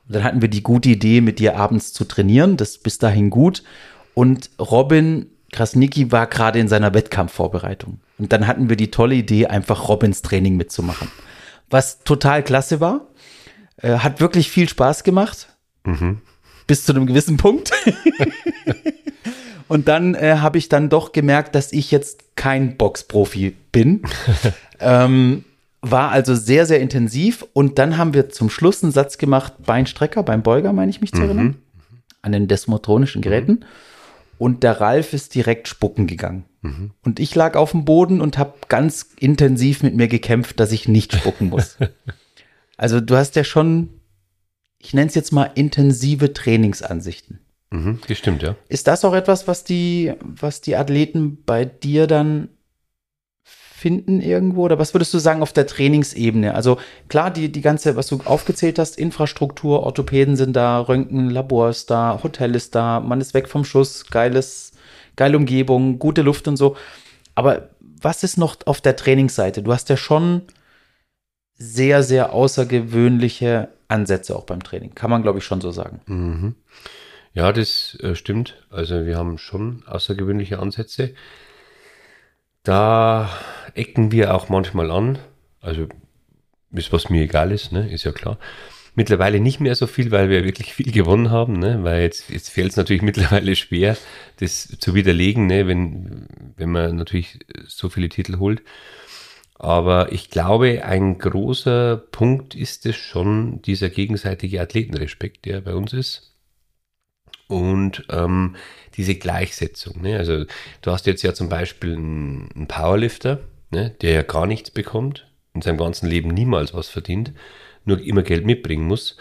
A: Und dann hatten wir die gute Idee, mit dir abends zu trainieren. Das ist bis dahin gut. Und Robin Krasnicki war gerade in seiner Wettkampfvorbereitung. Und dann hatten wir die tolle Idee, einfach Robins Training mitzumachen. Was total klasse war. Äh, hat wirklich viel Spaß gemacht. Mhm. Bis zu einem gewissen Punkt. Und dann äh, habe ich dann doch gemerkt, dass ich jetzt kein Boxprofi bin. ähm, war also sehr, sehr intensiv. Und dann haben wir zum Schluss einen Satz gemacht, Beinstrecker beim Beuger, meine ich mich zu erinnern, mhm. an den desmotronischen Geräten. Mhm. Und der Ralf ist direkt spucken gegangen. Mhm. Und ich lag auf dem Boden und habe ganz intensiv mit mir gekämpft, dass ich nicht spucken muss. also du hast ja schon, ich nenne es jetzt mal intensive Trainingsansichten.
B: Mhm, das stimmt, ja.
A: Ist das auch etwas, was die, was die Athleten bei dir dann finden irgendwo? Oder was würdest du sagen auf der Trainingsebene? Also klar, die, die ganze, was du aufgezählt hast, Infrastruktur, Orthopäden sind da, Röntgen, Labor ist da, Hotel ist da, man ist weg vom Schuss, geiles, geile Umgebung, gute Luft und so. Aber was ist noch auf der Trainingsseite? Du hast ja schon sehr, sehr außergewöhnliche Ansätze auch beim Training. Kann man, glaube ich, schon so sagen.
B: Mhm. Ja, das äh, stimmt. Also wir haben schon außergewöhnliche Ansätze. Da ecken wir auch manchmal an. Also, ist was mir egal ist, ne? ist ja klar. Mittlerweile nicht mehr so viel, weil wir wirklich viel gewonnen haben, ne? weil jetzt, jetzt fällt es natürlich mittlerweile schwer, das zu widerlegen, ne? wenn, wenn man natürlich so viele Titel holt. Aber ich glaube, ein großer Punkt ist es schon, dieser gegenseitige Athletenrespekt, der bei uns ist. Und ähm, diese Gleichsetzung. Ne? Also du hast jetzt ja zum Beispiel einen, Powerlifter, ne, der ja gar nichts bekommt, in seinem ganzen Leben niemals was verdient, nur immer Geld mitbringen muss,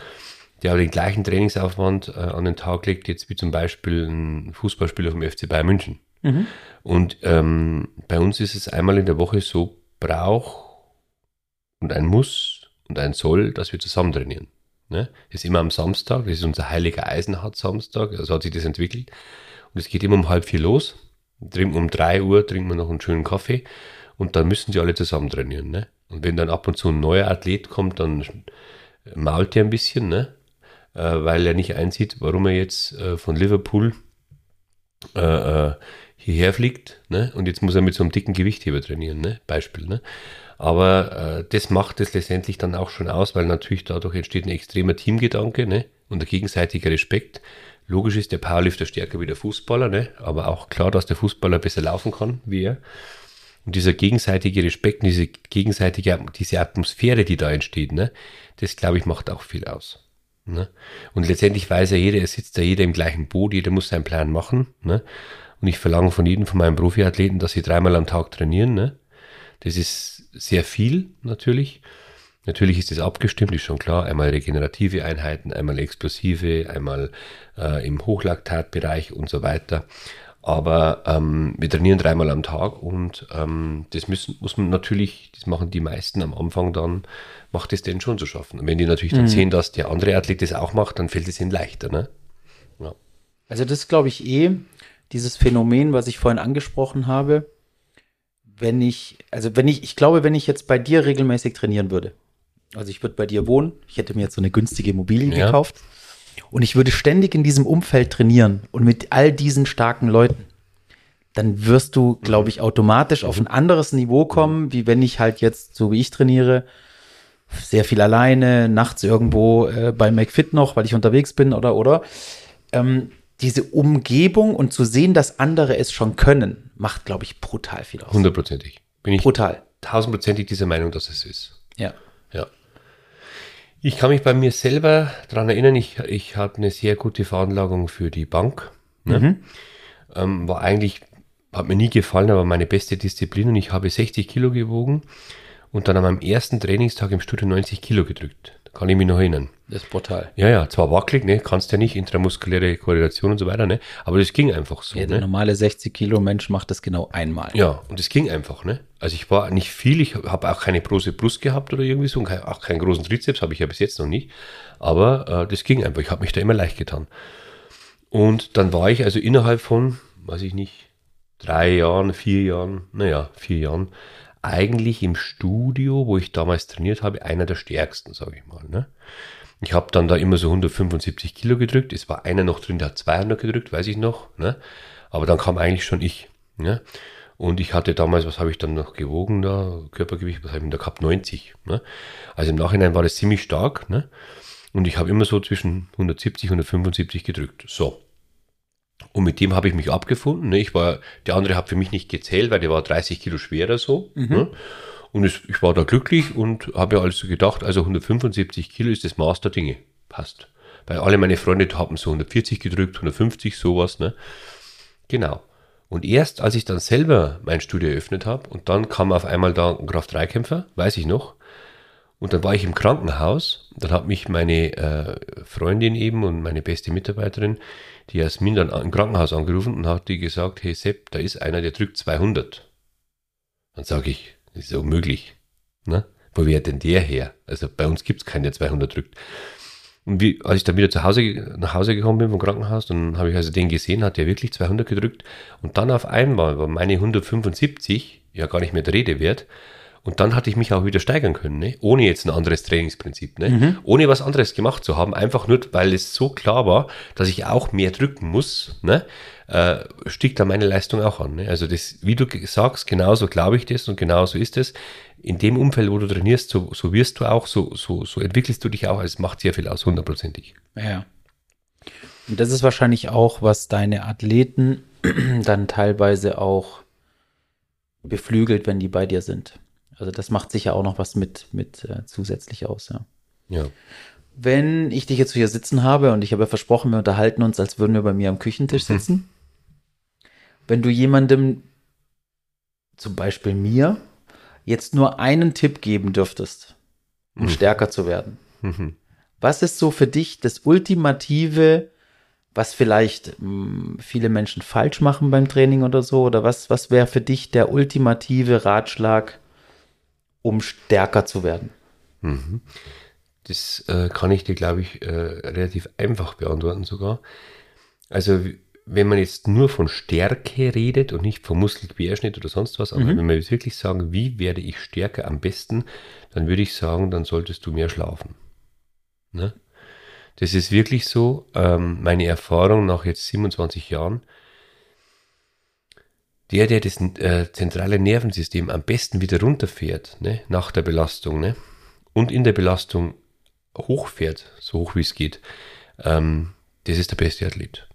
B: der aber den gleichen Trainingsaufwand äh, an den Tag legt, jetzt wie zum Beispiel ein Fußballspieler vom FC Bayern München. Mhm. Und ähm, bei uns ist es einmal in der Woche so Brauch und ein Muss und ein Soll, dass wir zusammen trainieren. Ne? Das ist immer am Samstag, das ist unser heiliger Eisenhardt-Samstag, so also hat sich das entwickelt. Es geht immer um halb vier los. Um drei Uhr trinken wir noch einen schönen Kaffee und dann müssen sie alle zusammen trainieren. Ne? Und wenn dann ab und zu ein neuer Athlet kommt, dann mault er ein bisschen, ne? Äh, weil er nicht einsieht, warum er jetzt äh, von Liverpool äh, äh, hierher fliegt. Ne? Und jetzt muss er mit so einem dicken Gewichtheber trainieren, ne? Beispiel. Ne? Aber äh, das macht es letztendlich dann auch schon aus, weil natürlich dadurch entsteht ein extremer Teamgedanke ne? und der gegenseitige Respekt. Logisch ist der Powerlifter stärker wie der Fußballer, ne? aber auch klar, dass der Fußballer besser laufen kann wie er. Und dieser gegenseitige Respekt, diese gegenseitige, diese Atmosphäre, die da entsteht, ne? das glaube ich macht auch viel aus. Ne? Und letztendlich weiß ja jeder, es sitzt da jeder im gleichen Boot, jeder muss seinen Plan machen. Ne? Und ich verlange von jedem von meinen Profiathleten, dass sie dreimal am Tag trainieren. Ne? Das ist sehr viel natürlich. Natürlich ist das abgestimmt, ist schon klar. Einmal regenerative Einheiten, einmal explosive, einmal äh, im Hochlaktatbereich und so weiter. Aber ähm, wir trainieren dreimal am Tag und ähm, das müssen, muss man natürlich, das machen die meisten am Anfang dann, macht es denen schon zu schaffen. Und wenn die natürlich dann mhm. sehen, dass der andere Athlet das auch macht, dann fällt es ihnen leichter. Ne?
A: Ja. Also das glaube ich eh, dieses Phänomen, was ich vorhin angesprochen habe, wenn ich, also wenn ich, ich glaube, wenn ich jetzt bei dir regelmäßig trainieren würde, also ich würde bei dir wohnen, ich hätte mir jetzt so eine günstige Immobilie ja. gekauft und ich würde ständig in diesem Umfeld trainieren und mit all diesen starken Leuten, dann wirst du, glaube ich, automatisch auf ein anderes Niveau kommen, wie wenn ich halt jetzt, so wie ich trainiere, sehr viel alleine, nachts irgendwo äh, bei McFit noch, weil ich unterwegs bin oder oder. Ähm, diese Umgebung und zu sehen, dass andere es schon können, macht, glaube ich, brutal viel aus.
B: Hundertprozentig.
A: Bin ich brutal.
B: Tausendprozentig dieser Meinung, dass es ist.
A: Ja.
B: Ja. Ich kann mich bei mir selber daran erinnern, ich, ich hatte eine sehr gute Veranlagung für die Bank. Ne? Mhm. Ähm, war eigentlich, hat mir nie gefallen, aber meine beste Disziplin und ich habe 60 Kilo gewogen und dann an meinem ersten Trainingstag im Studio 90 Kilo gedrückt. Da kann ich mich noch erinnern.
A: Das ist brutal.
B: Ja, ja, zwar wackelig, ne, kannst ja nicht, intramuskuläre Koordination und so weiter, ne, aber das ging einfach so. Ja,
A: der
B: ne?
A: normale 60 Kilo Mensch macht das genau einmal.
B: Ja, und das ging einfach, ne. Also ich war nicht viel, ich habe auch keine große Brust gehabt oder irgendwie so, und auch keinen großen Trizeps, habe ich ja bis jetzt noch nicht, aber äh, das ging einfach, ich habe mich da immer leicht getan. Und dann war ich also innerhalb von, weiß ich nicht, drei Jahren, vier Jahren, naja, vier Jahren, eigentlich im Studio, wo ich damals trainiert habe, einer der stärksten, sage ich mal. Ne? Ich habe dann da immer so 175 Kilo gedrückt. Es war einer noch drin, der hat 200 gedrückt, weiß ich noch. Ne? Aber dann kam eigentlich schon ich. Ne? Und ich hatte damals, was habe ich dann noch gewogen da? Körpergewicht, was habe ich da gehabt? 90. Ne? Also im Nachhinein war das ziemlich stark. Ne? Und ich habe immer so zwischen 170 und 175 gedrückt. So. Und mit dem habe ich mich abgefunden. Ne? Ich war, der andere hat für mich nicht gezählt, weil der war 30 Kilo schwerer so. Mhm. Ne? Und es, ich war da glücklich und habe ja also gedacht, also 175 Kilo ist das Maß der Dinge. Passt. Weil alle meine Freunde haben so 140 gedrückt, 150, sowas. Ne? Genau. Und erst als ich dann selber mein Studio eröffnet habe und dann kam auf einmal da ein Kraft-3-Kämpfer, weiß ich noch, und dann war ich im Krankenhaus, dann hat mich meine äh, Freundin eben und meine beste Mitarbeiterin, die Jasmin, dann im Krankenhaus angerufen und hat die gesagt, hey Sepp, da ist einer, der drückt 200. Dann sage ich, das ist unmöglich. Ne? Wo wäre denn der her? Also bei uns gibt es keinen, der 200 drückt. Und wie, als ich dann wieder zu Hause, nach Hause gekommen bin vom Krankenhaus, dann habe ich also den gesehen, hat der wirklich 200 gedrückt. Und dann auf einmal war meine 175 ja gar nicht mehr der Rede wert. Und dann hatte ich mich auch wieder steigern können, ne? ohne jetzt ein anderes Trainingsprinzip, ne? Mhm. ohne was anderes gemacht zu haben, einfach nur, weil es so klar war, dass ich auch mehr drücken muss, ne? äh, stieg da meine Leistung auch an. Ne? Also das, wie du sagst, genauso glaube ich das und genauso ist es. In dem Umfeld, wo du trainierst, so, so wirst du auch, so, so, so entwickelst du dich auch. Es macht sehr viel aus, hundertprozentig.
A: Ja. Und das ist wahrscheinlich auch, was deine Athleten dann teilweise auch beflügelt, wenn die bei dir sind. Also das macht sicher auch noch was mit, mit äh, zusätzlich aus, ja.
B: Ja.
A: Wenn ich dich jetzt hier sitzen habe und ich habe versprochen, wir unterhalten uns, als würden wir bei mir am Küchentisch mhm. sitzen. Mhm. Wenn du jemandem, zum Beispiel mir, jetzt nur einen Tipp geben dürftest, um
B: Mhm.
A: stärker zu werden,
B: Mhm.
A: was ist so für dich das ultimative, was vielleicht mh, viele Menschen falsch machen beim Training oder so? Oder was, was wäre für dich der ultimative Ratschlag, um stärker zu werden?
B: Mhm. Das äh, kann ich dir, glaube ich, äh, relativ einfach beantworten sogar. Also, wenn man jetzt nur von Stärke redet und nicht vom Muskelquerschnitt oder sonst was, aber
A: Mhm.
B: wenn wir jetzt wirklich sagen, wie werde ich stärker am besten, dann würde ich sagen, dann solltest du mehr schlafen. Ne? Das ist wirklich so. Ähm, meine Erfahrung nach jetzt 27 Jahren, der, der das äh, zentrale Nervensystem am besten wieder runterfährt, ne, nach der Belastung, ne, und in der Belastung hochfährt, so hoch wie es geht, ähm, das ist der beste Athlet.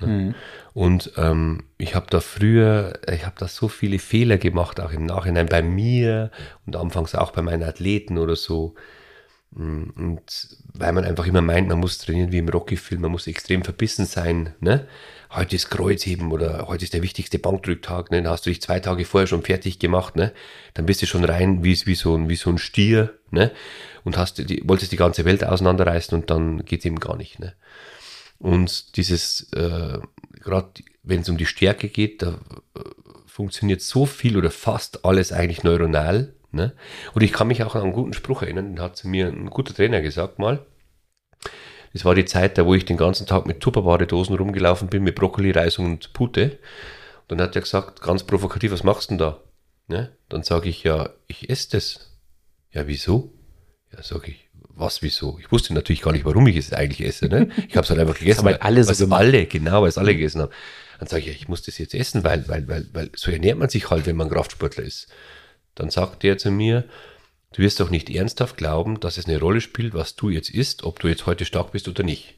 A: Mhm.
B: Und ähm, ich habe da früher, ich habe da so viele Fehler gemacht, auch im Nachhinein bei mir und anfangs auch bei meinen Athleten oder so. Mm, Und weil man einfach immer meint, man muss trainieren wie im Rocky-Film, man muss extrem verbissen sein. Ne? Heute ist Kreuzheben oder heute ist der wichtigste Bankdrücktag. Ne? Da hast du dich zwei Tage vorher schon fertig gemacht. Ne? Dann bist du schon rein wie, wie, so, ein, wie so ein Stier ne? und hast die, wolltest die ganze Welt auseinanderreißen und dann geht eben gar nicht. Ne? Und dieses, äh, gerade wenn es um die Stärke geht, da äh, funktioniert so viel oder fast alles eigentlich neuronal. Ne? Und ich kann mich auch an einen guten Spruch erinnern, den hat zu mir ein guter Trainer gesagt mal. Das war die Zeit, da wo ich den ganzen Tag mit Tupperware-Dosen rumgelaufen bin, mit Brokkoli, Reis und Pute. Und dann hat er gesagt, ganz provokativ, was machst du denn da? Ne? Dann sage ich, ja, ich esse das. Ja, wieso? Ja, sage ich, was, wieso? Ich wusste natürlich gar nicht, warum ich es eigentlich esse. Ne? Ich habe es halt einfach gegessen.
A: haben halt alle so gemacht.
B: alle, genau, weil es alle gegessen haben. Dann sage ich, ja, ich muss das jetzt essen, weil, weil, weil, weil so ernährt man sich halt, wenn man Kraftsportler ist. Dann sagt der zu mir, du wirst doch nicht ernsthaft glauben, dass es eine Rolle spielt, was du jetzt isst, ob du jetzt heute stark bist oder nicht.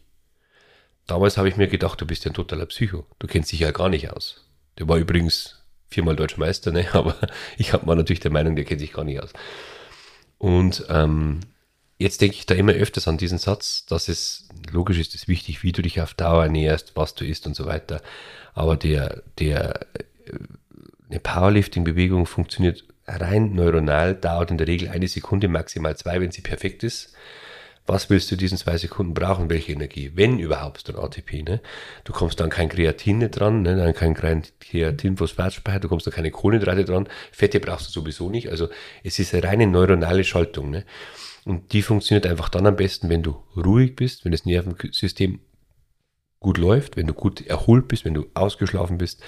B: Damals habe ich mir gedacht, du bist ja ein totaler Psycho. Du kennst dich ja gar nicht aus. Der war übrigens viermal deutscher Meister, ne? aber ich war natürlich der Meinung, der kennt sich gar nicht aus. Und ähm, jetzt denke ich da immer öfters an diesen Satz, dass es logisch ist, es wichtig, wie du dich auf Dauer ernährst, was du isst und so weiter. Aber der, der, äh, eine Powerlifting-Bewegung funktioniert rein neuronal, dauert in der Regel eine Sekunde, maximal zwei, wenn sie perfekt ist. Was willst du diesen zwei Sekunden brauchen? Welche Energie? Wenn überhaupt, dann ATP. Ne? Du kommst dann kein Kreatin dran, ne? dann kein kein Kreatin-Phosphatspeicher, du kommst dann keine Kohlenhydrate dran. Fette brauchst du sowieso nicht. Also es ist eine reine neuronale Schaltung. Ne? Und die funktioniert einfach dann am besten, wenn du ruhig bist, wenn das Nervensystem gut läuft, wenn du gut erholt bist, wenn du ausgeschlafen bist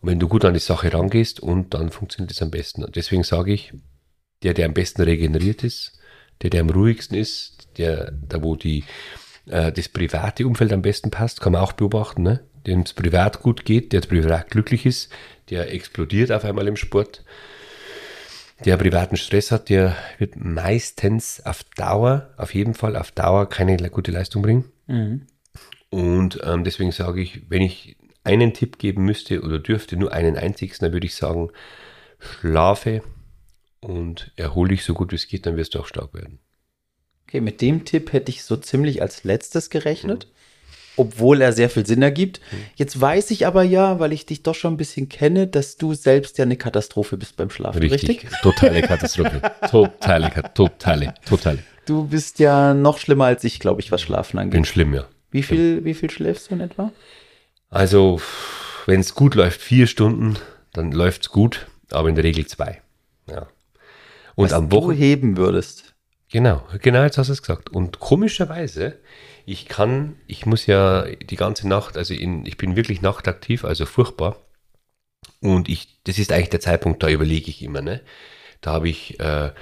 B: und wenn du gut an die Sache rangehst und dann funktioniert es am besten. Und deswegen sage ich, der, der am besten regeneriert ist, der, der am ruhigsten ist, der, da wo die, äh, das private Umfeld am besten passt, kann man auch beobachten, ne? dem es privat gut geht, der privat glücklich ist, der explodiert auf einmal im Sport. Der privaten Stress hat, der wird meistens auf Dauer, auf jeden Fall auf Dauer keine gute Leistung bringen.
A: Mhm.
B: Und ähm, deswegen sage ich, wenn ich einen Tipp geben müsste oder dürfte, nur einen einzigsten, dann würde ich sagen, schlafe und erhole dich so gut wie es geht, dann wirst du auch stark werden.
A: Okay, mit dem Tipp hätte ich so ziemlich als letztes gerechnet, obwohl er sehr viel Sinn ergibt. Jetzt weiß ich aber ja, weil ich dich doch schon ein bisschen kenne, dass du selbst ja eine Katastrophe bist beim Schlafen, richtig?
B: Totale Katastrophe. totale, totale, totale.
A: Du bist ja noch schlimmer als ich, glaube ich, was Schlafen
B: Bin
A: angeht.
B: schlimm, ja.
A: Wie viel, wie viel schläfst du in etwa?
B: Also, wenn es gut läuft, vier Stunden, dann läuft es gut, aber in der Regel zwei. Ja. Und
A: Was
B: am
A: du
B: Wochenende.
A: heben würdest.
B: Genau, genau, jetzt hast du es gesagt. Und komischerweise, ich kann, ich muss ja die ganze Nacht, also in, ich bin wirklich nachtaktiv, also furchtbar. Und ich, das ist eigentlich der Zeitpunkt, da überlege ich immer, ne? Da habe ich äh,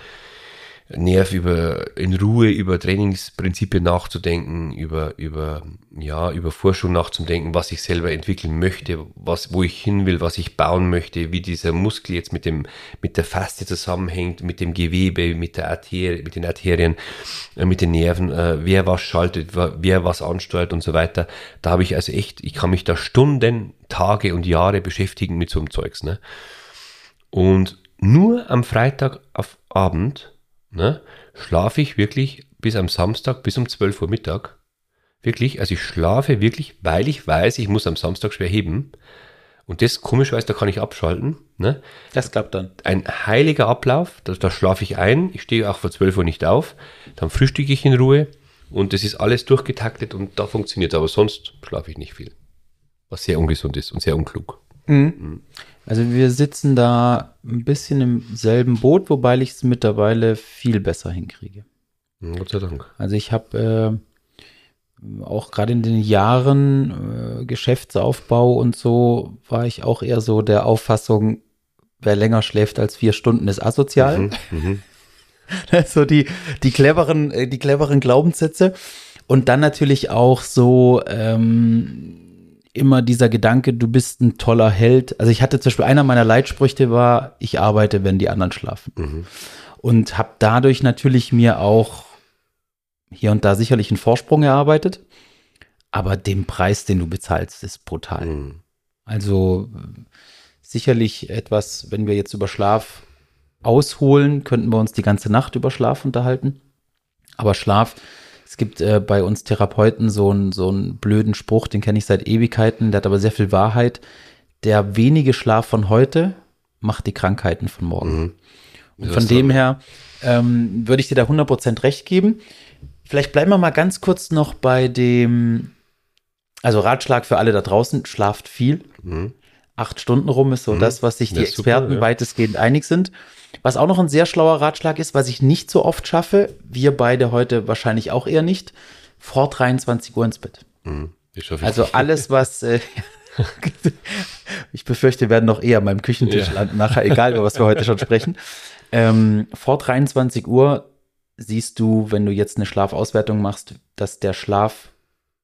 B: Nerv über in Ruhe über Trainingsprinzipien nachzudenken, über über ja über Forschung nachzudenken, was ich selber entwickeln möchte, was wo ich hin will, was ich bauen möchte, wie dieser Muskel jetzt mit dem mit der Faszie zusammenhängt, mit dem Gewebe, mit der Arterie, mit den Arterien, äh, mit den Nerven, äh, wer was schaltet, wer, was ansteuert und so weiter. Da habe ich also echt, ich kann mich da Stunden, Tage und Jahre beschäftigen mit so einem Zeugs, ne? Und nur am Freitag auf Abend ne, schlafe ich wirklich bis am Samstag, bis um 12 Uhr Mittag. Wirklich, also ich schlafe wirklich, weil ich weiß, ich muss am Samstag schwer heben. Und das komischerweise, da kann ich abschalten. Ne?
A: Das klappt dann.
B: Ein heiliger Ablauf, da, da schlafe ich ein, ich stehe auch vor 12 Uhr nicht auf, dann frühstücke ich in Ruhe und das ist alles durchgetaktet und da funktioniert aber sonst schlafe ich nicht viel. Was sehr ungesund ist und sehr unklug.
A: Also wir sitzen da ein bisschen im selben Boot, wobei ich es mittlerweile viel besser hinkriege.
B: Hm, Gott sei Dank.
A: Also ich habe äh, auch gerade in den Jahren äh, Geschäftsaufbau und so war ich auch eher so der Auffassung, wer länger schläft als vier Stunden ist asozial.
B: Mhm, mhm.
A: so die, die cleveren, äh, die cleveren Glaubenssätze. Und dann natürlich auch so ähm, immer dieser Gedanke, du bist ein toller Held. Also ich hatte zum Beispiel einer meiner Leitsprüche war, ich arbeite, wenn die anderen schlafen.
B: Mhm.
A: Und habe dadurch natürlich mir auch hier und da sicherlich einen Vorsprung erarbeitet. Aber den Preis, den du bezahlst, ist brutal.
B: Mhm.
A: Also sicherlich etwas, wenn wir jetzt über Schlaf ausholen, könnten wir uns die ganze Nacht über Schlaf unterhalten. Aber Schlaf, es gibt äh, bei uns Therapeuten so einen so einen blöden Spruch, den kenne ich seit Ewigkeiten, der hat aber sehr viel Wahrheit. Der wenige Schlaf von heute macht die Krankheiten von morgen.
B: Mhm.
A: Und von dem her ähm, würde ich dir da 100% recht geben. Vielleicht bleiben wir mal ganz kurz noch bei dem, also Ratschlag für alle da draußen, schlaft viel.
B: Mhm.
A: Acht Stunden rum ist so
B: Mhm.
A: das, was sich die
B: ist super,
A: Experten
B: ja.
A: weitestgehend einig sind. Was auch noch ein sehr schlauer Ratschlag ist, was ich nicht so oft schaffe, wir beide heute wahrscheinlich auch eher nicht, vor 23 Uhr ins Bett.
B: Mhm.
A: Also
B: nicht.
A: alles, was äh, ich befürchte, wir werden noch eher an meinem Küchentisch
B: Ja.
A: landen, nachher, egal über was wir heute schon sprechen. Ähm, vor 23 Uhr siehst du, wenn du jetzt eine Schlafauswertung machst, dass der Schlaf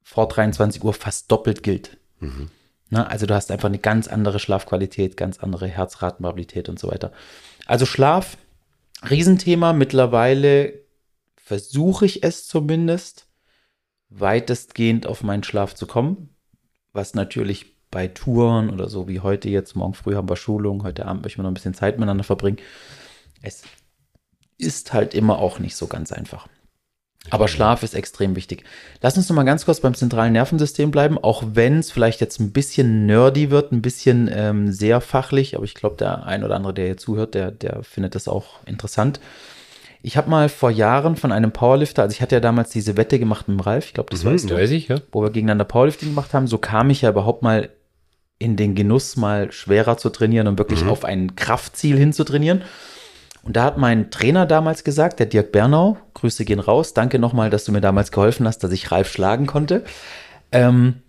A: vor 23 Uhr fast doppelt gilt.
B: Mhm.
A: Ne? Also du hast einfach eine ganz andere Schlafqualität, ganz andere Herzratenmobilität und so weiter. Also Schlaf, Riesenthema. Mittlerweile versuche ich es zumindest, weitestgehend auf meinen Schlaf zu kommen. Was natürlich bei Touren oder so wie heute jetzt, morgen früh haben wir Schulung, heute Abend möchten wir noch ein bisschen Zeit miteinander verbringen. Es ist halt immer auch nicht so ganz einfach. Aber Schlaf ist extrem wichtig. Lass uns noch mal ganz kurz beim zentralen Nervensystem bleiben, auch wenn es vielleicht jetzt ein bisschen nerdy wird, ein bisschen ähm, sehr fachlich, aber ich glaube, der ein oder andere, der hier zuhört, der, der findet das auch interessant. Ich habe mal vor Jahren von einem Powerlifter, also ich hatte ja damals diese Wette gemacht mit dem Ralf, ich glaube, das
B: Mhm,
A: weißt du,
B: weiß ich, ja.
A: wo wir gegeneinander Powerlifting gemacht haben, so kam ich ja überhaupt mal in den Genuss, mal schwerer zu trainieren und wirklich auf ein Kraftziel hin zu trainieren. Und da hat mein Trainer damals gesagt, der Dirk Bernau, Grüße gehen raus, danke nochmal, dass du mir damals geholfen hast, dass ich Ralf schlagen konnte, ähm,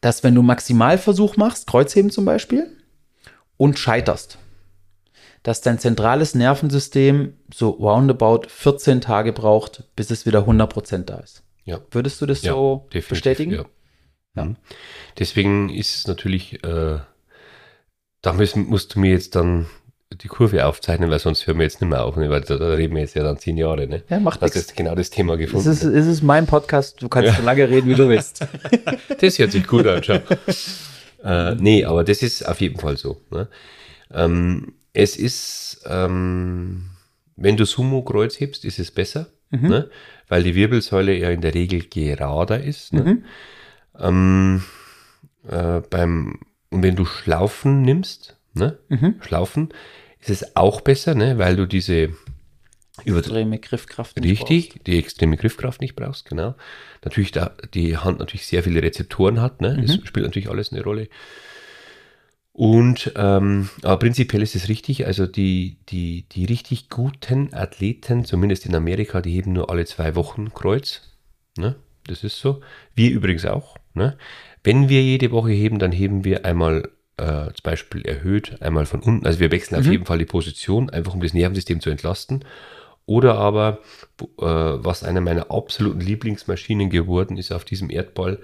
A: dass wenn du Maximalversuch machst, Kreuzheben zum Beispiel, und scheiterst, dass dein zentrales Nervensystem so roundabout 14 Tage braucht, bis es wieder 100% da ist.
B: Ja.
A: Würdest du das
B: Ja,
A: so bestätigen?
B: Ja.
A: Ja.
B: Mhm. Deswegen ist es natürlich, äh, da müssen, musst du mir jetzt dann die Kurve aufzeichnen, weil sonst hören wir jetzt nicht mehr auf, ne? weil da, da reden wir jetzt ja dann zehn Jahre. Ne?
A: Ja, macht
B: Das ist genau das Thema
A: Es
B: gefunden.
A: ist, es ist mein Podcast, du kannst so lange reden, wie du willst.
B: Das hört sich gut an, schau. äh, nee, aber das ist auf jeden Fall so. Ne? Ähm, es ist, ähm, wenn du Sumo-Kreuz hebst, ist es besser, ne? weil die Wirbelsäule ja in der Regel gerader ist. Ne?
A: Mhm.
B: Ähm, äh, beim, und wenn du Schlaufen nimmst, ne?
A: Mhm.
B: Schlaufen, ist es auch besser, ne? weil du diese
A: Extreme Griffkraft. nicht
B: Richtig, die extreme Griffkraft nicht brauchst, genau. Natürlich, da die Hand natürlich sehr viele Rezeptoren hat, ne? Das spielt natürlich alles eine Rolle. Und ähm, aber prinzipiell ist es richtig, also die, die, die richtig guten Athleten, zumindest in Amerika, die heben nur alle zwei Wochen Kreuz. Ne? Das ist so. Wir übrigens auch. Ne? Wenn wir jede Woche heben, dann heben wir einmal äh, zum Beispiel erhöht, einmal von unten. Also wir wechseln auf jeden Fall die Position, einfach um das Nervensystem zu entlasten. Oder aber, äh, was einer meiner absoluten Lieblingsmaschinen geworden ist auf diesem Erdball,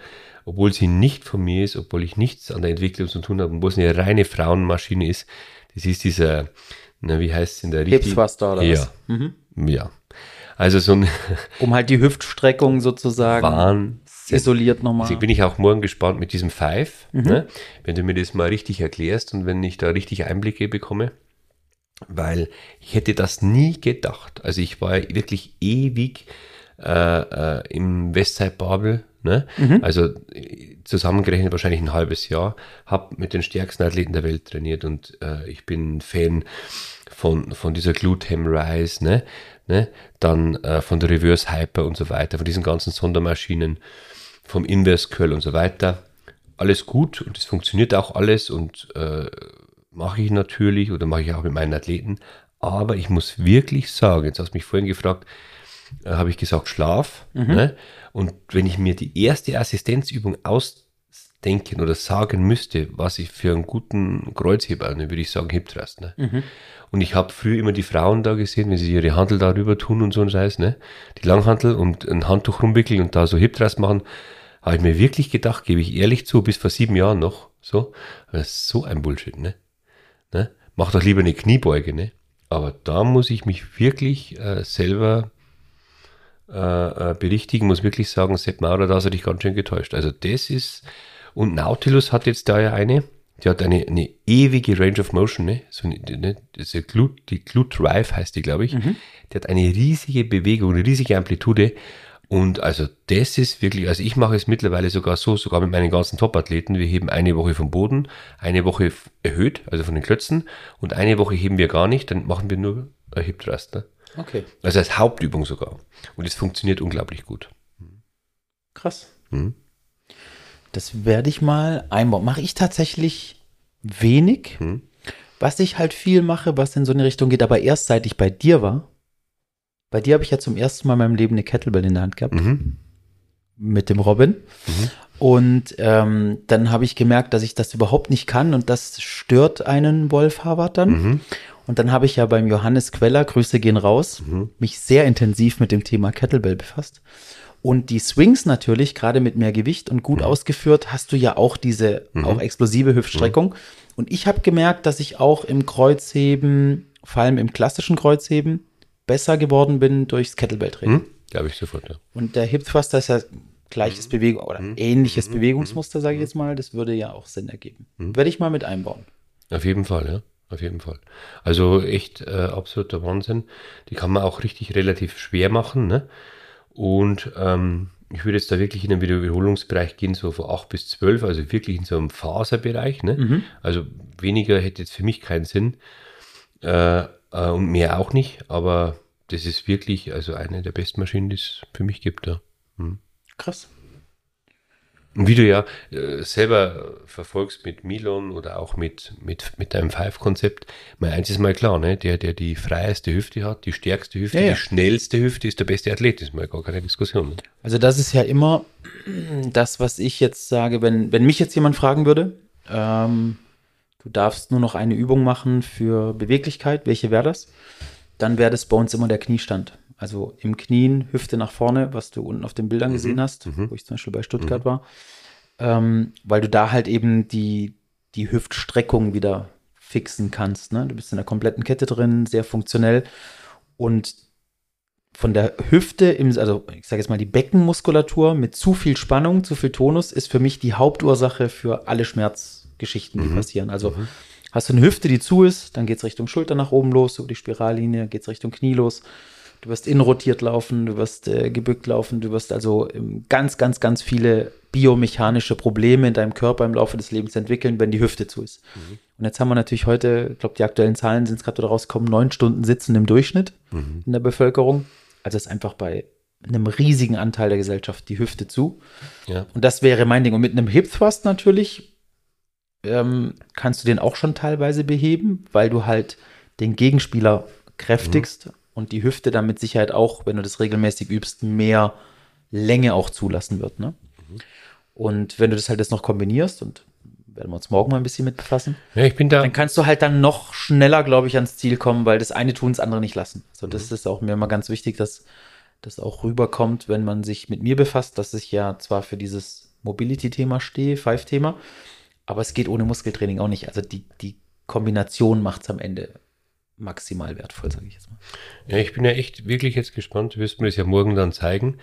B: obwohl sie nicht von mir ist, obwohl ich nichts an der Entwicklung zu tun habe, obwohl es eine reine Frauenmaschine ist, das ist dieser, na, wie heißt es in der
A: Hips
B: richtigen?
A: Thruster oder
B: ja,
A: was? Mhm.
B: ja. Also so ein
A: Um halt die Hüftstreckung sozusagen
B: Wahnsinn.
A: Isoliert nochmal.
B: Deswegen bin ich auch morgen gespannt mit diesem Five, ne? wenn du mir das mal richtig erklärst und wenn ich da richtig Einblicke bekomme. Weil ich hätte das nie gedacht. Also ich war wirklich ewig äh, äh, im Westside Babel, Ne? Also äh, zusammengerechnet wahrscheinlich ein halbes Jahr. Habe mit den stärksten Athleten der Welt trainiert und äh, ich bin Fan von, von dieser Glutam Rise, ne? Ne? dann äh, von der Reverse Hyper und so weiter, von diesen ganzen Sondermaschinen, vom Inverse Curl und so weiter. Alles gut und es funktioniert auch alles und äh, mache ich natürlich oder mache ich auch mit meinen Athleten. Aber ich muss wirklich sagen, jetzt hast du mich vorhin gefragt, äh, habe ich gesagt Schlaf. Ne? Und wenn ich mir die erste Assistenzübung ausdenken oder sagen müsste, was ich für einen guten Kreuzheber, dann würde ich sagen Hip Thrust. Ne? Und ich habe früher immer die Frauen da gesehen, wenn sie ihre Handel darüber tun und so ein Scheiß, ne? Die Langhantel und ein Handtuch rumwickeln und da so Hip Thrust machen, habe ich mir wirklich gedacht, gebe ich ehrlich zu, bis vor sieben Jahren noch, so, das ist so ein Bullshit, ne? ne? Mach doch lieber eine Kniebeuge, ne? Aber da muss ich mich wirklich äh, selber äh, äh, berichtigen, muss wirklich sagen, Sepp Maurer, da hast du dich ganz schön getäuscht. Also das ist, und Nautilus hat jetzt da ja eine, die hat eine, eine ewige Range of Motion, ne? So eine, ne? Diese Glut, die Glute Drive heißt die, glaube ich. Die hat eine riesige Bewegung, eine riesige Amplitude. Und also das ist wirklich, also ich mache es mittlerweile sogar so, sogar mit meinen ganzen Top-Athleten, wir heben eine Woche vom Boden, eine Woche erhöht, also von den Klötzen, und eine Woche heben wir gar nicht, dann machen wir nur ein Hip Thrust. Ne?
A: Okay,
B: Also als Hauptübung sogar. Und es funktioniert unglaublich gut.
A: krass.
B: Mhm.
A: Das werde ich mal einbauen. Mache ich tatsächlich wenig.
B: Mhm.
A: Was ich halt viel mache, was in so eine Richtung geht, aber erst seit ich bei dir war. Bei dir habe ich ja zum ersten Mal in meinem Leben eine Kettlebell in der Hand gehabt.
B: Mhm.
A: mit dem Robin. Und ähm, dann habe ich gemerkt, dass ich das überhaupt nicht kann und das stört einen Wolf Harvard dann.
B: Mhm.
A: Und dann habe ich ja beim Johannes Queller, Grüße gehen raus,
B: Mhm.
A: mich sehr intensiv mit dem Thema Kettlebell befasst. Und die Swings natürlich, gerade mit mehr Gewicht und
B: Mhm.
A: gut ausgeführt, hast du ja auch diese auch explosive Hüftstreckung. Und ich habe gemerkt, dass ich auch im Kreuzheben, vor allem im klassischen Kreuzheben, besser geworden bin durchs Kettlebell-Training.
B: Mhm. Glaube ich sofort, ja.
A: Und der Hip Thruster ist ja gleiches Bewegung oder ähnliches Bewegungsmuster, sage ich jetzt mal. Das würde ja auch Sinn ergeben. Werde ich mal mit einbauen.
B: Auf jeden Fall, ja. Auf jeden Fall. Also echt äh, absoluter Wahnsinn. Die kann man auch richtig relativ schwer machen. Ne? Und ähm, ich würde jetzt da wirklich in den Wiederholungsbereich gehen, so von 8 bis 12, also wirklich in so einem Faserbereich. Ne? Also weniger hätte jetzt für mich keinen Sinn. Äh, äh, und mehr auch nicht, aber das ist wirklich also eine der besten Maschinen, die es für mich gibt. Ja.
A: Krass.
B: Und wie du ja äh, selber verfolgst mit Milon oder auch mit, mit, mit deinem Five-Konzept, mal eins ist mal klar, ne? der, der die freieste Hüfte hat, die stärkste Hüfte,
A: Ja, ja.
B: die schnellste Hüfte, ist der beste Athlet, das ist mal gar keine Diskussion. Ne?
A: Also das ist ja immer das, was ich jetzt sage, wenn, wenn mich jetzt jemand fragen würde, ähm, du darfst nur noch eine Übung machen für Beweglichkeit, welche wäre das? Dann wäre das bei uns immer der Kniestand. Also im Knien, Hüfte nach vorne, was du unten auf den Bildern gesehen hast, wo ich zum Beispiel bei Stuttgart war, ähm, weil du da halt eben die, die Hüftstreckung wieder fixen kannst. Ne? Du bist in der kompletten Kette drin, sehr funktionell und von der Hüfte, im, also ich sage jetzt mal die Beckenmuskulatur mit zu viel Spannung, zu viel Tonus ist für mich die Hauptursache für alle Schmerzgeschichten, die passieren. Also hast du eine Hüfte, die zu ist, dann geht es Richtung Schulter nach oben los, über die Spirallinie, geht es Richtung Knie los. Du wirst innenrotiert laufen, du wirst äh, gebückt laufen, du wirst also ähm, ganz, ganz, ganz viele biomechanische Probleme in deinem Körper im Laufe des Lebens entwickeln, wenn die Hüfte zu ist. Und jetzt haben wir natürlich heute, ich glaube, die aktuellen Zahlen sind es gerade rausgekommen, neun Stunden Sitzen im Durchschnitt in der Bevölkerung. Also ist einfach bei einem riesigen Anteil der Gesellschaft die Hüfte zu.
B: Ja.
A: Und das wäre mein Ding. Und mit einem Hip Thrust natürlich ähm, kannst du den auch schon teilweise beheben, weil du halt den Gegenspieler kräftigst und die Hüfte dann mit Sicherheit auch, wenn du das regelmäßig übst, mehr Länge auch zulassen wird. Ne? Und wenn du das halt jetzt noch kombinierst und werden wir uns morgen mal ein bisschen mit befassen,
B: Ja, ich bin da.
A: dann kannst du halt dann noch schneller, glaube ich, ans Ziel kommen, weil das eine tun, das andere nicht lassen. So, das ist auch mir immer ganz wichtig, dass das auch rüberkommt, wenn man sich mit mir befasst, dass ich ja zwar für dieses Mobility-Thema stehe, Five-Thema, aber es geht ohne Muskeltraining auch nicht. Also die, die Kombination macht es am Ende maximal wertvoll, sage ich jetzt mal.
B: Ja, ich bin ja echt wirklich jetzt gespannt. Du wirst mir das ja morgen dann zeigen,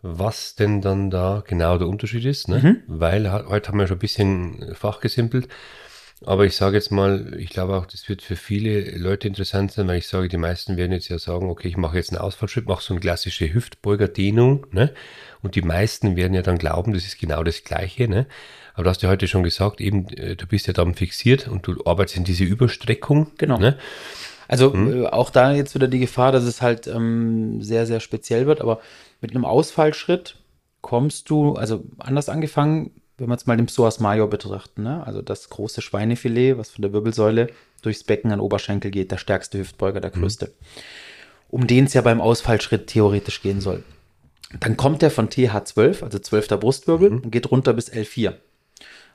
B: was denn dann da genau der Unterschied ist, ne? Weil ha- heute haben wir schon ein bisschen fachgesimpelt. Aber ich sage jetzt mal, ich glaube auch, das wird für viele Leute interessant sein, weil ich sage, die meisten werden jetzt ja sagen, okay, ich mache jetzt einen Ausfallschritt, mache so eine klassische Hüftbeugerdehnung, ne? Und die meisten werden ja dann glauben, das ist genau das Gleiche, ne? Aber du hast ja heute schon gesagt, eben, äh, du bist ja dann fixiert und du arbeitest in diese Überstreckung.
A: Genau. Ne? Also hm. äh, auch da jetzt wieder die Gefahr, dass es halt ähm, sehr, sehr speziell wird, aber mit einem Ausfallschritt kommst du, also anders angefangen, wenn wir jetzt mal den Psoas Major betrachten, ne? also das große Schweinefilet, was von der Wirbelsäule durchs Becken an Oberschenkel geht, der stärkste Hüftbeuger, der mhm. größte, mhm. um den es ja beim Ausfallschritt theoretisch gehen soll. Dann kommt der von TH12, also 12. Brustwirbel, mhm. und geht runter bis L4.